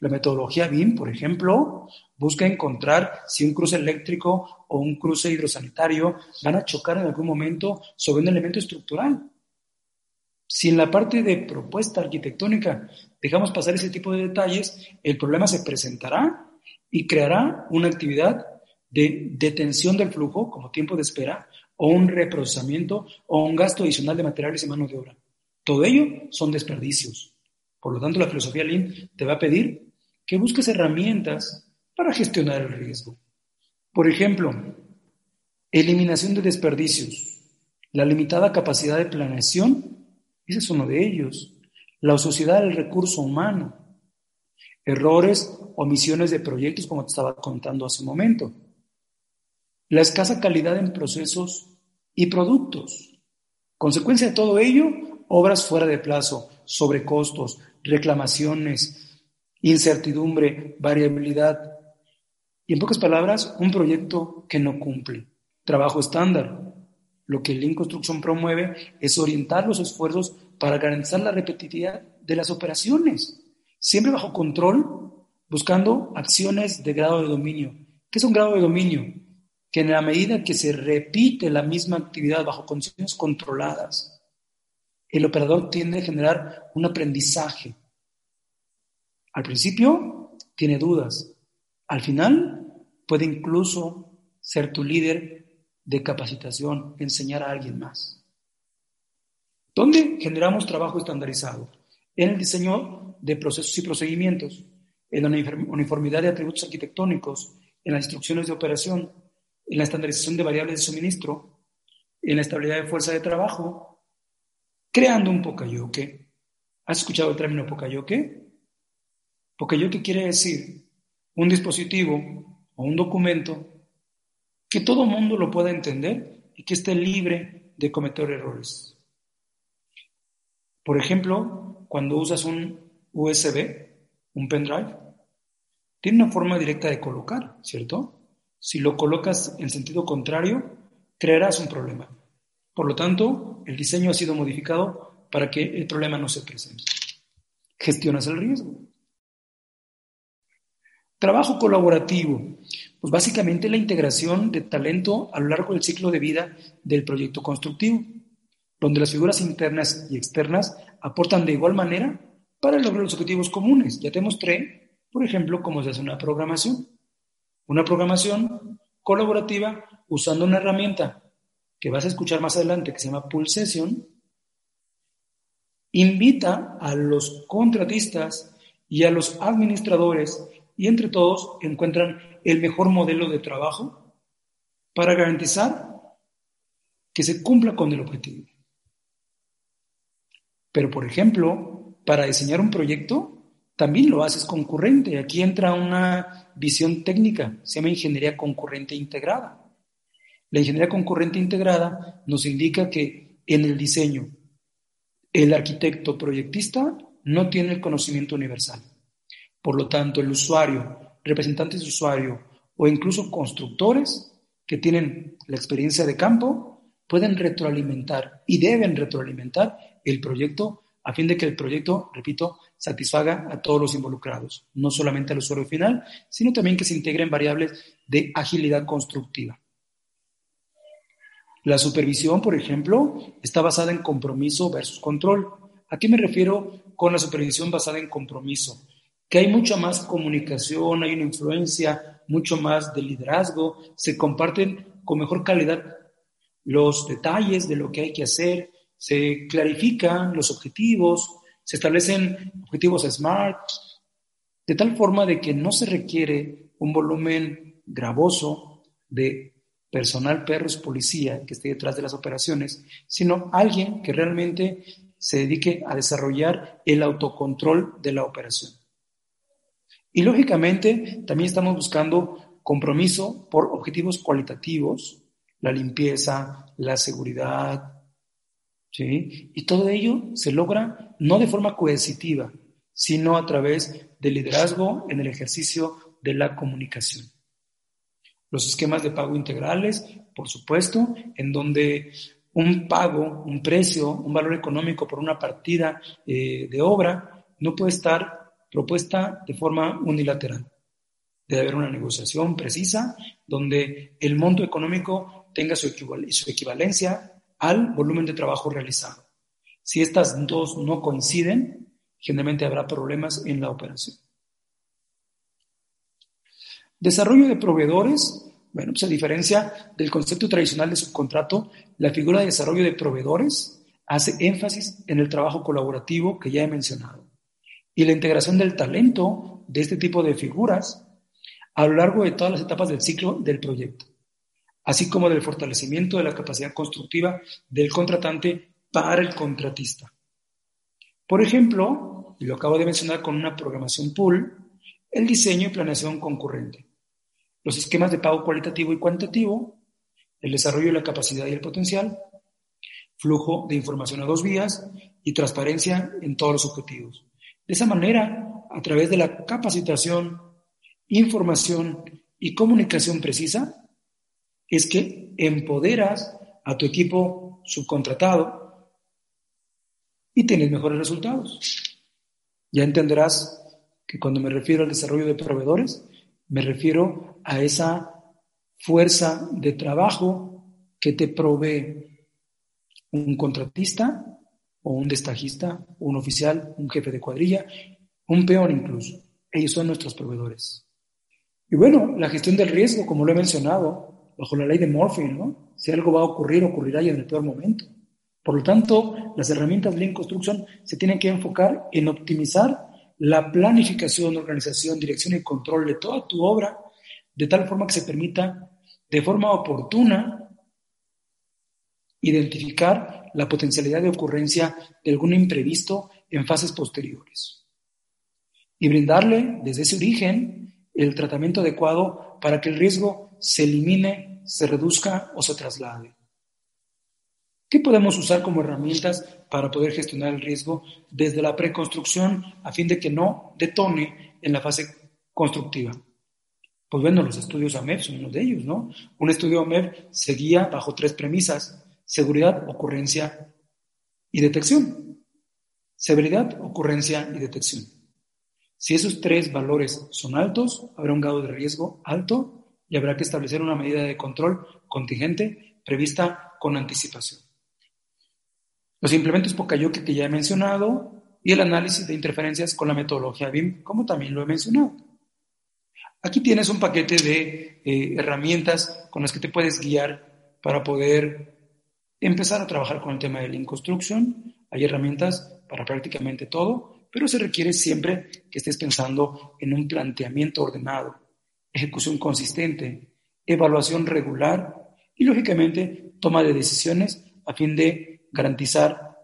La metodología BIM, por ejemplo, busca encontrar si un cruce eléctrico o un cruce hidrosanitario van a chocar en algún momento sobre un elemento estructural. Si en la parte de propuesta arquitectónica dejamos pasar ese tipo de detalles, el problema se presentará y creará una actividad de detención del flujo como tiempo de espera o un reprocesamiento o un gasto adicional de materiales y mano de obra. Todo ello son desperdicios. Por lo tanto, la filosofía Lean te va a pedir que busques herramientas para gestionar el riesgo. Por ejemplo, eliminación de desperdicios, la limitada capacidad de planeación, ese es uno de ellos, la ociosidad del recurso humano, errores, omisiones de proyectos, como te estaba contando hace un momento, la escasa calidad en procesos y productos. Consecuencia de todo ello, obras fuera de plazo, sobrecostos, reclamaciones, incertidumbre, variabilidad. Y en pocas palabras, un proyecto que no cumple. Trabajo estándar. Lo que Lean Construction promueve es orientar los esfuerzos para garantizar la repetitividad de las operaciones, siempre bajo control, buscando acciones de grado de dominio. ¿Qué es un grado de dominio? que en la medida que se repite la misma actividad bajo condiciones controladas, el operador tiende a generar un aprendizaje. Al principio tiene dudas, al final puede incluso ser tu líder de capacitación, enseñar a alguien más. ¿Dónde generamos trabajo estandarizado? En el diseño de procesos y procedimientos, en la uniformidad de atributos arquitectónicos, en las instrucciones de operación, en la estandarización de variables de suministro, en la estabilidad de fuerza de trabajo, creando un pocayoke. ¿Has escuchado el término pocayoke? Pocayoke quiere decir un dispositivo o un documento que todo mundo lo pueda entender y que esté libre de cometer errores. Por ejemplo, cuando usas un USB, un pendrive, tiene una forma directa de colocar, ¿cierto? Si lo colocas en sentido contrario, crearás un problema. Por lo tanto, el diseño ha sido modificado para que el problema no se presente. Gestionas el riesgo. Trabajo colaborativo. Pues básicamente la integración de talento a lo largo del ciclo de vida del proyecto constructivo, donde las figuras internas y externas aportan de igual manera para lograr los objetivos comunes. Ya te mostré, por ejemplo, cómo se hace una programación. Una programación colaborativa usando una herramienta que vas a escuchar más adelante que se llama Pull Session, invita a los contratistas y a los administradores y entre todos encuentran el mejor modelo de trabajo para garantizar que se cumpla con el objetivo. Pero, por ejemplo, para diseñar un proyecto, también lo haces concurrente. Aquí entra una visión técnica, se llama ingeniería concurrente integrada. La ingeniería concurrente integrada nos indica que en el diseño, el arquitecto proyectista no tiene el conocimiento universal. Por lo tanto, el usuario, representantes de usuario o incluso constructores que tienen la experiencia de campo pueden retroalimentar y deben retroalimentar el proyecto a fin de que el proyecto, repito, satisfaga a todos los involucrados, no solamente al usuario final, sino también que se integren variables de agilidad constructiva. La supervisión, por ejemplo, está basada en compromiso versus control. ¿A qué me refiero con la supervisión basada en compromiso? Que hay mucha más comunicación, hay una influencia, mucho más de liderazgo, se comparten con mejor calidad los detalles de lo que hay que hacer, se clarifican los objetivos, se establecen objetivos SMART, de tal forma de que no se requiere un volumen gravoso de personal perros policía que esté detrás de las operaciones, sino alguien que realmente se dedique a desarrollar el autocontrol de la operación. Y lógicamente también estamos buscando compromiso por objetivos cualitativos, la limpieza, la seguridad, ¿sí? Y todo ello se logra no de forma coercitiva, sino a través del liderazgo en el ejercicio de la comunicación. Los esquemas de pago integrales, por supuesto, en donde un pago, un precio, un valor económico por una partida eh, de obra no puede estar propuesta de forma unilateral. Debe haber una negociación precisa donde el monto económico tenga su, equivalencia al volumen de trabajo realizado. Si estas dos no coinciden, generalmente habrá problemas en la operación. Desarrollo de proveedores. Bueno, pues a diferencia del concepto tradicional de subcontrato, la figura de desarrollo de proveedores hace énfasis en el trabajo colaborativo que ya he mencionado y la integración del talento de este tipo de figuras a lo largo de todas las etapas del ciclo del proyecto, así como del fortalecimiento de la capacidad constructiva del contratante para el contratista. Por ejemplo, y lo acabo de mencionar con una programación pool, el diseño y planeación concurrente, los esquemas de pago cualitativo y cuantitativo, el desarrollo de la capacidad y el potencial, flujo de información a dos vías y transparencia en todos los objetivos. De esa manera, a través de la capacitación, información y comunicación precisa, es que empoderas a tu equipo subcontratado y tienes mejores resultados. Ya entenderás que cuando me refiero al desarrollo de proveedores, me refiero a esa fuerza de trabajo que te provee un contratista o un destajista, un oficial, un jefe de cuadrilla, un peón incluso. Ellos son nuestros proveedores. Y bueno, la gestión del riesgo, como lo he mencionado, bajo la ley de Murphy, ¿no? Si algo va a ocurrir, ocurrirá ya en el peor momento. Por lo tanto, las herramientas Lean Construction se tienen que enfocar en optimizar la planificación, organización, dirección y control de toda tu obra, de tal forma que se permita de forma oportuna identificar la potencialidad de ocurrencia de algún imprevisto en fases posteriores y brindarle desde ese origen el tratamiento adecuado para que el riesgo se elimine, se reduzca o se traslade. ¿Qué podemos usar como herramientas para poder gestionar el riesgo desde la preconstrucción a fin de que no detone en la fase constructiva? Pues bueno, los estudios AMEP son uno de ellos, ¿no? Un estudio AMEP se guía bajo tres premisas, seguridad, ocurrencia y detección. Severidad, ocurrencia y detección. Si esos tres valores son altos, habrá un grado de riesgo alto y habrá que establecer una medida de control contingente prevista con anticipación. Los implementos Pocayoke que ya he mencionado y el análisis de interferencias con la metodología BIM, como también lo he mencionado. Aquí tienes un paquete de eh, herramientas con las que te puedes guiar para poder empezar a trabajar con el tema de Lean Construction. Hay herramientas para prácticamente todo, pero se requiere siempre que estés pensando en un planteamiento ordenado, ejecución consistente, evaluación regular y, lógicamente, toma de decisiones a fin de garantizar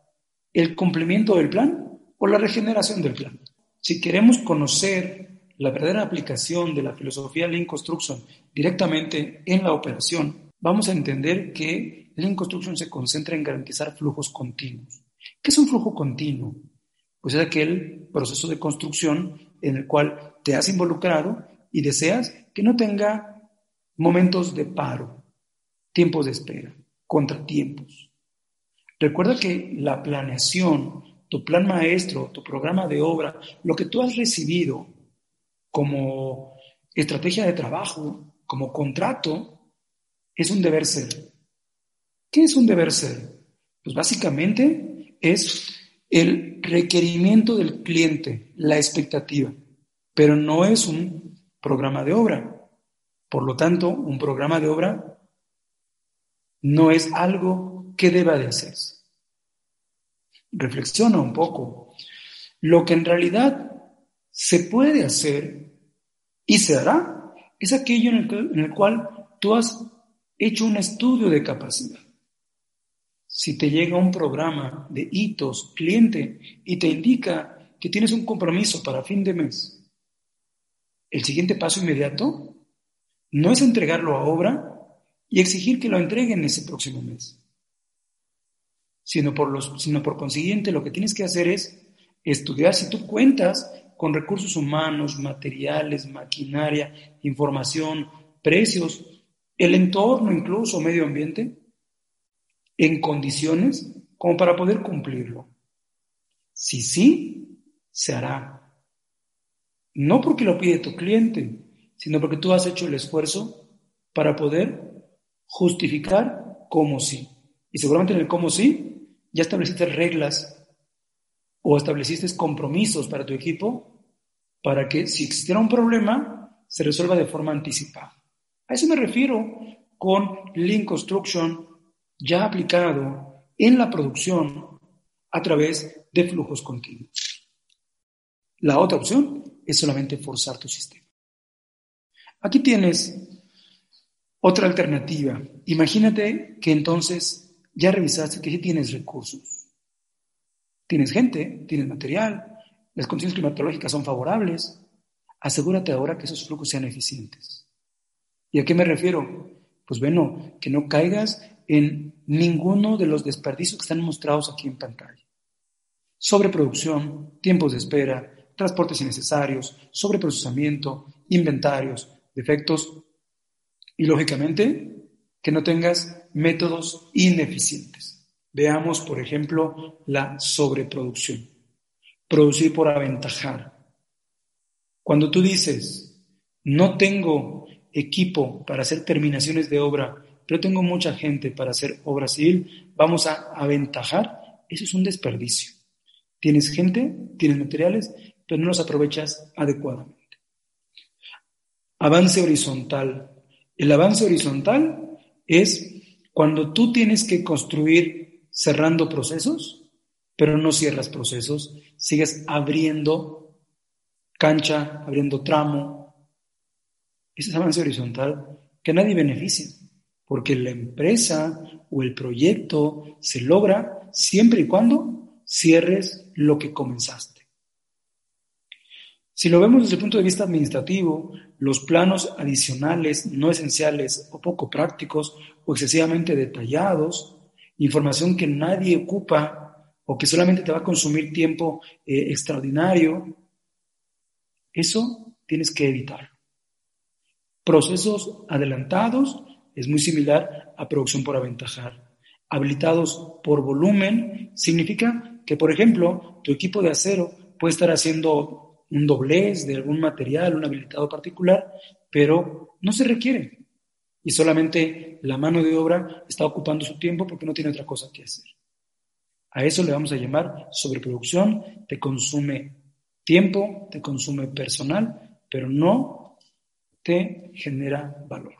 el cumplimiento del plan o la regeneración del plan. Si queremos conocer la verdadera aplicación de la filosofía Lean Construction directamente en la operación, vamos a entender que Lean Construction se concentra en garantizar flujos continuos. ¿Qué es un flujo continuo? Pues es aquel proceso de construcción en el cual te has involucrado y deseas que no tenga momentos de paro, tiempos de espera, contratiempos. Recuerda que la planeación, tu plan maestro, tu programa de obra, lo que tú has recibido como estrategia de trabajo, como contrato, es un deber ser. ¿Qué es un deber ser? Pues básicamente es el requerimiento del cliente, la expectativa, pero no es un programa de obra. Por lo tanto, un programa de obra no es algo que deba de hacerse. Reflexiona un poco. Lo que en realidad se puede hacer y se hará es aquello en el, cual tú has hecho un estudio de capacidad. Si te llega un programa de hitos cliente y te indica que tienes un compromiso para fin de mes, el siguiente paso inmediato no es entregarlo a obra y exigir que lo entreguen ese próximo mes, sino por, sino por consiguiente lo que tienes que hacer es estudiar si tú cuentas con recursos humanos, materiales, maquinaria, información, precios, el entorno incluso, medio ambiente, en condiciones como para poder cumplirlo. Si sí, se hará. No porque lo pide tu cliente, sino porque tú has hecho el esfuerzo para poder justificar cómo sí. Y seguramente en el cómo sí ya estableciste reglas o estableciste compromisos para tu equipo para que si existiera un problema se resuelva de forma anticipada. A eso me refiero con Lean Construction ya aplicado en la producción a través de flujos continuos. La otra opción es solamente forzar tu sistema. Aquí tienes otra alternativa. Imagínate que entonces ya revisaste que sí tienes recursos. Tienes gente, tienes material, las condiciones climatológicas son favorables. Asegúrate ahora que esos flujos sean eficientes. ¿Y a qué me refiero? Pues bueno, que no caigas en ninguno de los desperdicios que están mostrados aquí en pantalla. Sobreproducción, tiempos de espera, transportes innecesarios, sobreprocesamiento, inventarios, defectos y, lógicamente, que no tengas métodos ineficientes. Veamos, por ejemplo, la sobreproducción. Producir por aventajar. Cuando tú dices, no tengo equipo para hacer terminaciones de obra, pero tengo mucha gente para hacer obra civil, vamos a aventajar, eso es un desperdicio. Tienes gente, tienes materiales, pero no los aprovechas adecuadamente. Avance horizontal. El avance horizontal es cuando tú tienes que construir cerrando procesos, pero no cierras procesos, sigues abriendo cancha, abriendo tramo. Ese es avance horizontal que nadie beneficia, porque la empresa o el proyecto se logra siempre y cuando cierres lo que comenzaste. Si lo vemos desde el punto de vista administrativo, los planos adicionales no esenciales o poco prácticos o excesivamente detallados información que nadie ocupa o que solamente te va a consumir tiempo eh, extraordinario, eso tienes que evitar. Procesos adelantados es muy similar a producción por aventajar. Habilitados por volumen significa que, por ejemplo, tu equipo de acero puede estar haciendo un doblez de algún material, un habilitado particular, pero no se requiere. Y solamente la mano de obra está ocupando su tiempo porque no tiene otra cosa que hacer. A eso le vamos a llamar sobreproducción, te consume tiempo, te consume personal, pero no te genera valor.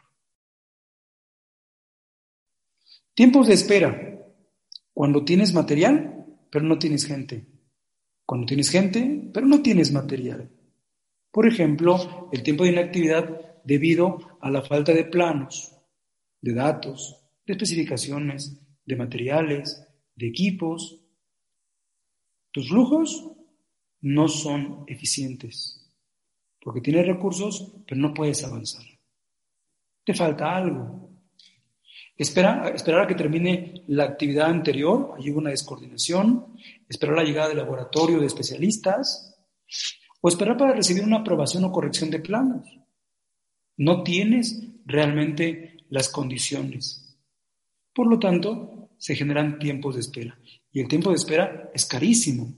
Tiempos de espera. Cuando tienes material, pero no tienes gente. Cuando tienes gente, pero no tienes material. Por ejemplo, el tiempo de inactividad debido a la falta de planos, de datos, de especificaciones, de materiales, de equipos. Tus flujos no son eficientes porque tienes recursos, pero no puedes avanzar. Te falta algo. Espera, esperar a que termine la actividad anterior, hay una descoordinación, esperar la llegada del laboratorio de especialistas, o esperar para recibir una aprobación o corrección de planos. No tienes realmente las condiciones. Por lo tanto, se generan tiempos de espera. Y el tiempo de espera es carísimo.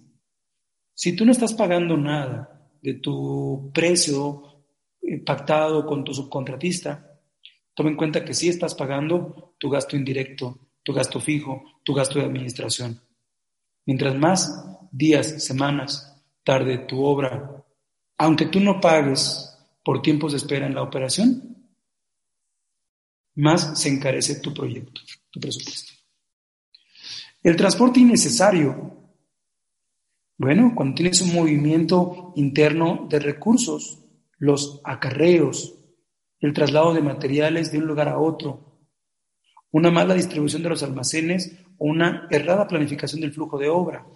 Si tú no estás pagando nada de tu precio eh, pactado con tu subcontratista, Toma en cuenta que sí estás pagando tu gasto indirecto, tu gasto fijo, tu gasto de administración. Mientras más días, semanas tarde tu obra, aunque tú no pagues por tiempos de espera en la operación, más se encarece tu proyecto, tu presupuesto. El transporte innecesario. Bueno, cuando tienes un movimiento interno de recursos, los acarreos, el traslado de materiales de un lugar a otro, una mala distribución de los almacenes o una errada planificación del flujo de obra.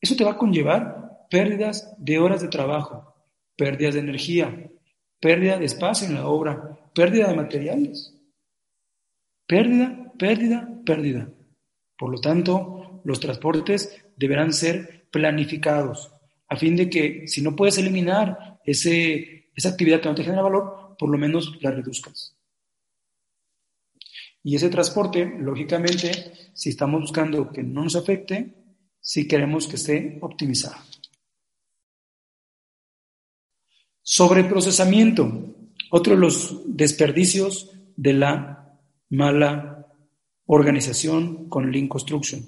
Eso te va a conllevar pérdidas de horas de trabajo, pérdidas de energía, pérdida de espacio en la obra, pérdida de materiales. Pérdida, pérdida, pérdida. Por lo tanto, los transportes deberán ser planificados a fin de que si no puedes eliminar ese, esa actividad que no te genera valor, por lo menos la reduzcas. Y ese transporte, lógicamente, si estamos buscando que no nos afecte, si queremos que esté optimizado. Sobreprocesamiento, otro de los desperdicios de la mala organización con Lean Construction,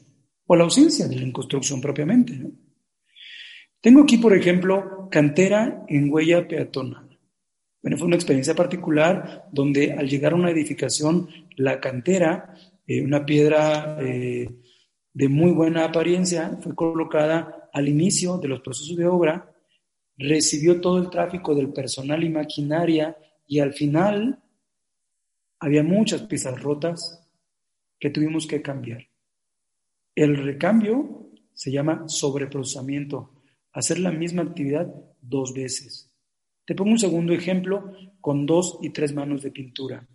o la ausencia de Lean Construction propiamente. Tengo aquí, por ejemplo, cantera en huella peatonal. Fue una experiencia particular donde al llegar a una edificación, la cantera, eh, una piedra eh, de muy buena apariencia, fue colocada al inicio de los procesos de obra, recibió todo el tráfico del personal y maquinaria y al final había muchas piezas rotas que tuvimos que cambiar. El recambio se llama sobreprocesamiento, hacer la misma actividad dos veces. Te pongo un segundo ejemplo con dos y tres manos de pintura.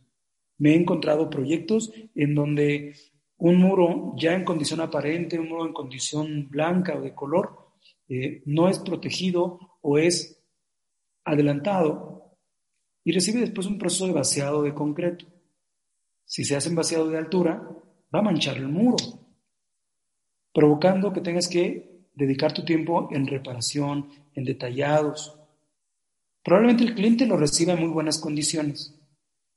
Me he encontrado proyectos en donde un muro ya en condición aparente, un muro en condición blanca o de color, eh, no es protegido o es adelantado y recibe después un proceso de vaciado de concreto. Si se hace vaciado de altura, va a manchar el muro, provocando que tengas que dedicar tu tiempo en reparación, en detallados, Probablemente el cliente lo reciba en muy buenas condiciones,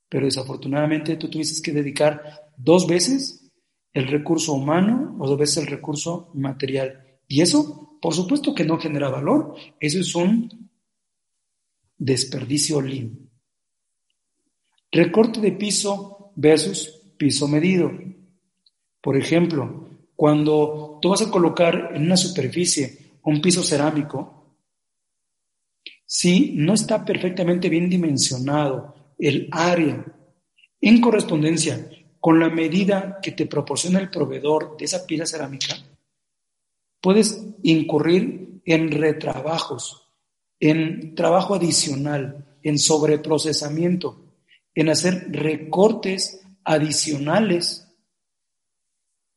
pero desafortunadamente tú tuviste que dedicar dos veces el recurso humano o dos veces el recurso material. Y eso, por supuesto que no genera valor. Eso es un desperdicio lean. Recorte de piso versus piso medido. Por ejemplo, cuando tú vas a colocar en una superficie un piso cerámico, si no está perfectamente bien dimensionado el área. En correspondencia con la medida que te proporciona el proveedor de esa pieza cerámica, puedes incurrir en retrabajos, en trabajo adicional, en sobreprocesamiento, en hacer recortes adicionales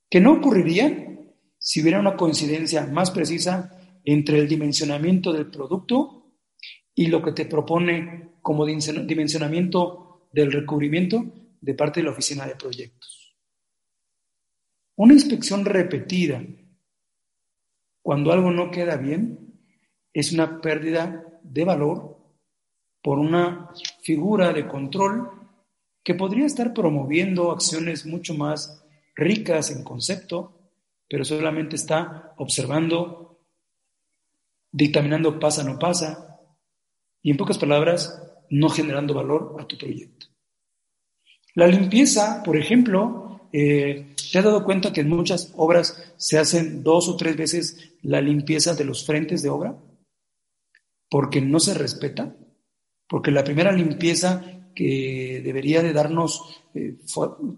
que no ocurrirían si hubiera una coincidencia más precisa entre el dimensionamiento del producto y lo que te propone como dimensionamiento del recubrimiento de parte de la oficina de proyectos. Una inspección repetida cuando algo no queda bien es una pérdida de valor por una figura de control que podría estar promoviendo acciones mucho más ricas en concepto, pero solamente está observando, dictaminando pasa no pasa, y en pocas palabras, no generando valor a tu proyecto. La limpieza, por ejemplo, eh, ¿te has dado cuenta que en muchas obras se hacen dos o tres veces la limpieza de los frentes de obra? Porque no se respeta, porque la primera limpieza que debería de darnos eh,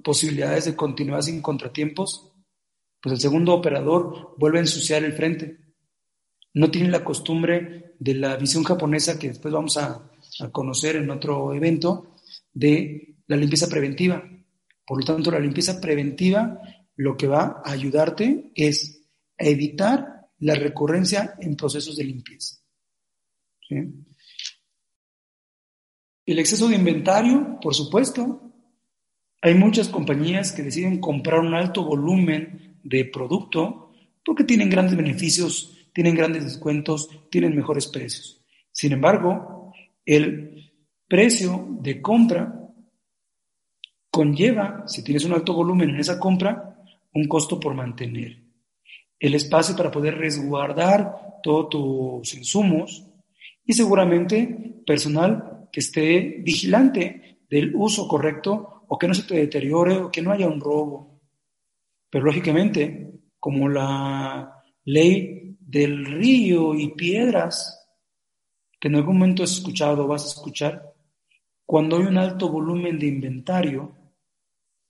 posibilidades de continuar sin contratiempos, pues el segundo operador vuelve a ensuciar el frente. No tiene la costumbre de la visión japonesa que después vamos a, conocer en otro evento de la limpieza preventiva. Por lo tanto, la limpieza preventiva lo que va a ayudarte es a evitar la recurrencia en procesos de limpieza. El exceso de inventario, por supuesto. Hay muchas compañías que deciden comprar un alto volumen de producto porque tienen grandes beneficios, tienen grandes descuentos, tienen mejores precios. Sin embargo, el precio de compra conlleva, si tienes un alto volumen en esa compra, un costo por mantener. El espacio para poder resguardar todos tus insumos y seguramente personal que esté vigilante del uso correcto o que no se te deteriore o que no haya un robo. Pero lógicamente, como la ley del río y piedras, que en algún momento has escuchado vas a escuchar, cuando hay un alto volumen de inventario,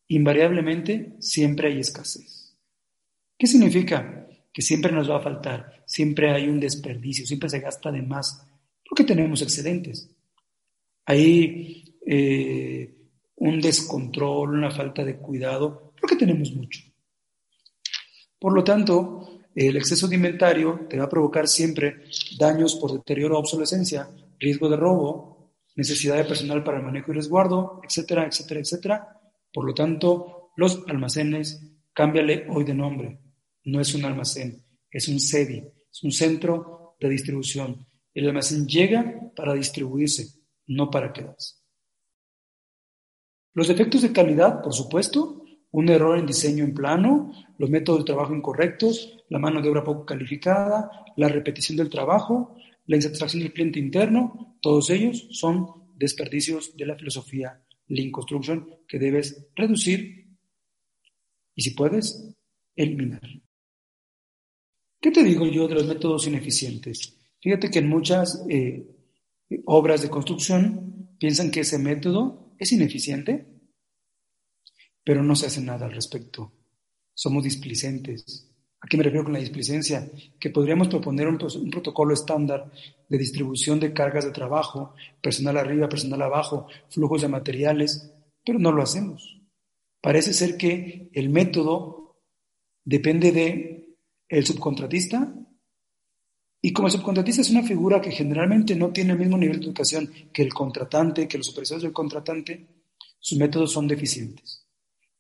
invariablemente siempre hay escasez. ¿Qué significa? Que siempre nos va a faltar, siempre hay un desperdicio, siempre se gasta de más, porque tenemos excedentes. Hay eh, un descontrol, una falta de cuidado, porque tenemos mucho. Por lo tanto, el exceso de inventario te va a provocar siempre daños por deterioro o obsolescencia, riesgo de robo, necesidad de personal para el manejo y resguardo, etcétera, etcétera, etcétera. Por lo tanto, los almacenes, cámbiale hoy de nombre. No es un almacén, es un CEDI, es un centro de distribución. El almacén llega para distribuirse, no para quedarse. Los defectos de calidad, por supuesto, un error en diseño en plano, los métodos de trabajo incorrectos, la mano de obra poco calificada, la repetición del trabajo, la insatisfacción del cliente interno, todos ellos son desperdicios de la filosofía Lean Construction que debes reducir y si puedes, eliminar. ¿Qué te digo yo de los métodos ineficientes? Fíjate que en muchas eh, obras de construcción piensan que ese método es ineficiente, pero no se hace nada al respecto. Somos displicentes. ¿A qué me refiero con la displicencia? Que podríamos proponer un, protocolo estándar de distribución de cargas de trabajo, personal arriba, personal abajo, flujos de materiales, pero no lo hacemos. Parece ser que el método depende de el subcontratista y como el subcontratista es una figura que generalmente no tiene el mismo nivel de educación que el contratante, que los supervisores del contratante, sus métodos son deficientes.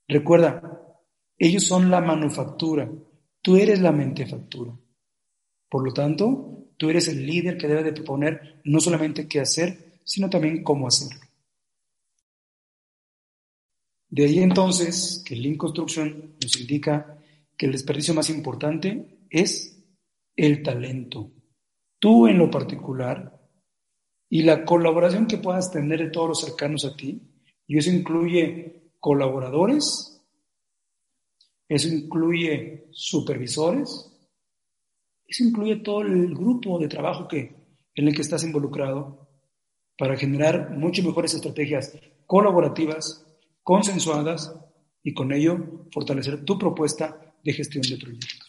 Recuerda, ellos son la manufactura, tú eres la mentefactura. Por lo tanto, tú eres el líder que debe de proponer no solamente qué hacer, sino también cómo hacerlo. De ahí entonces que Lean Construction nos indica que el desperdicio más importante es el talento, tú en lo particular, y la colaboración que puedas tener de todos los cercanos a ti, y eso incluye colaboradores, eso incluye supervisores, eso incluye todo el grupo de trabajo que, en el que estás involucrado para generar muchas mejores estrategias colaborativas, consensuadas y con ello fortalecer tu propuesta de gestión de proyectos.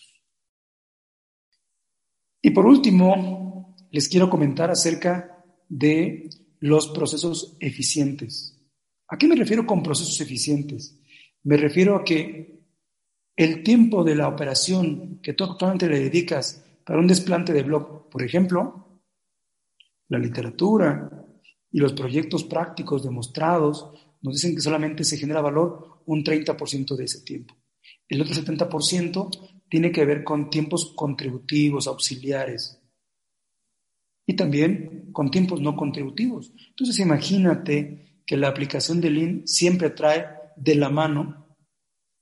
Y por último, les quiero comentar acerca de los procesos eficientes. ¿A qué me refiero con procesos eficientes? Me refiero a que el tiempo de la operación que tú actualmente le dedicas para un desplante de blog, por ejemplo, la literatura y los proyectos prácticos demostrados nos dicen que solamente se genera valor un 30% de ese tiempo. El otro 70% tiene que ver con tiempos contributivos, auxiliares, y también con tiempos no contributivos. Entonces imagínate que la aplicación de Lean siempre trae de la mano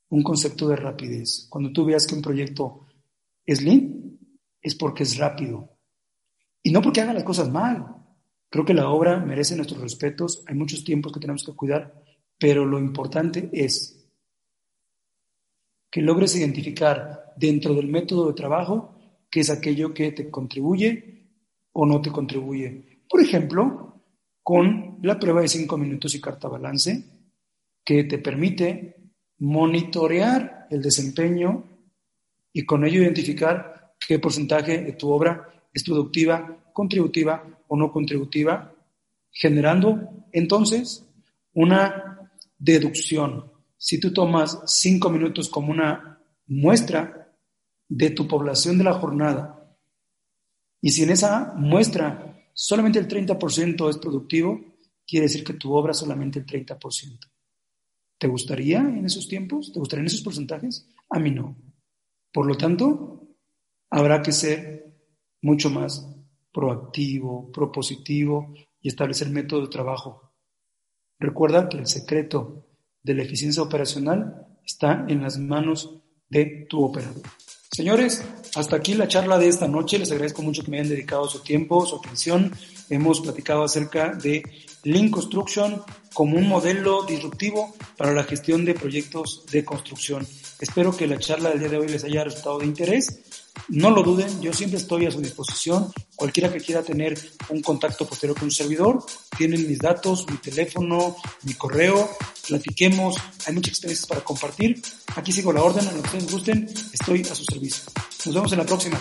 un concepto de rapidez. Cuando tú veas que un proyecto es Lean, es porque es rápido. Y no porque haga las cosas mal. Creo que la obra merece nuestros respetos, hay muchos tiempos que tenemos que cuidar, pero lo importante es que logres identificar dentro del método de trabajo qué es aquello que te contribuye o no te contribuye. Por ejemplo, con la prueba de cinco minutos y carta balance, que te permite monitorear el desempeño y con ello identificar qué porcentaje de tu obra es productiva, contributiva o no contributiva, generando entonces una deducción. Si tú tomas cinco minutos como una muestra de tu población de la jornada, y si en esa muestra solamente el 30% es productivo, quiere decir que tu obra solamente el 30%. ¿Te gustaría en esos tiempos? ¿Te gustaría en esos porcentajes? A mí no. Por lo tanto, habrá que ser mucho más proactivo, propositivo y establecer método de trabajo. Recuerda que el secreto de la eficiencia operacional está en las manos de tu operador. Señores, hasta aquí la charla de esta noche. Les agradezco mucho que me hayan dedicado su tiempo, su atención. Hemos platicado acerca de Lean Construction como un modelo disruptivo para la gestión de proyectos de construcción. Espero que la charla del día de hoy les haya resultado de interés. No lo duden, yo siempre estoy a su disposición. Cualquiera que quiera tener un contacto posterior con un servidor, tienen mis datos, mi teléfono, mi correo, platiquemos, hay muchas experiencias para compartir. Aquí sigo la orden, a lo que ustedes gusten, estoy a su servicio. Nos vemos en la próxima.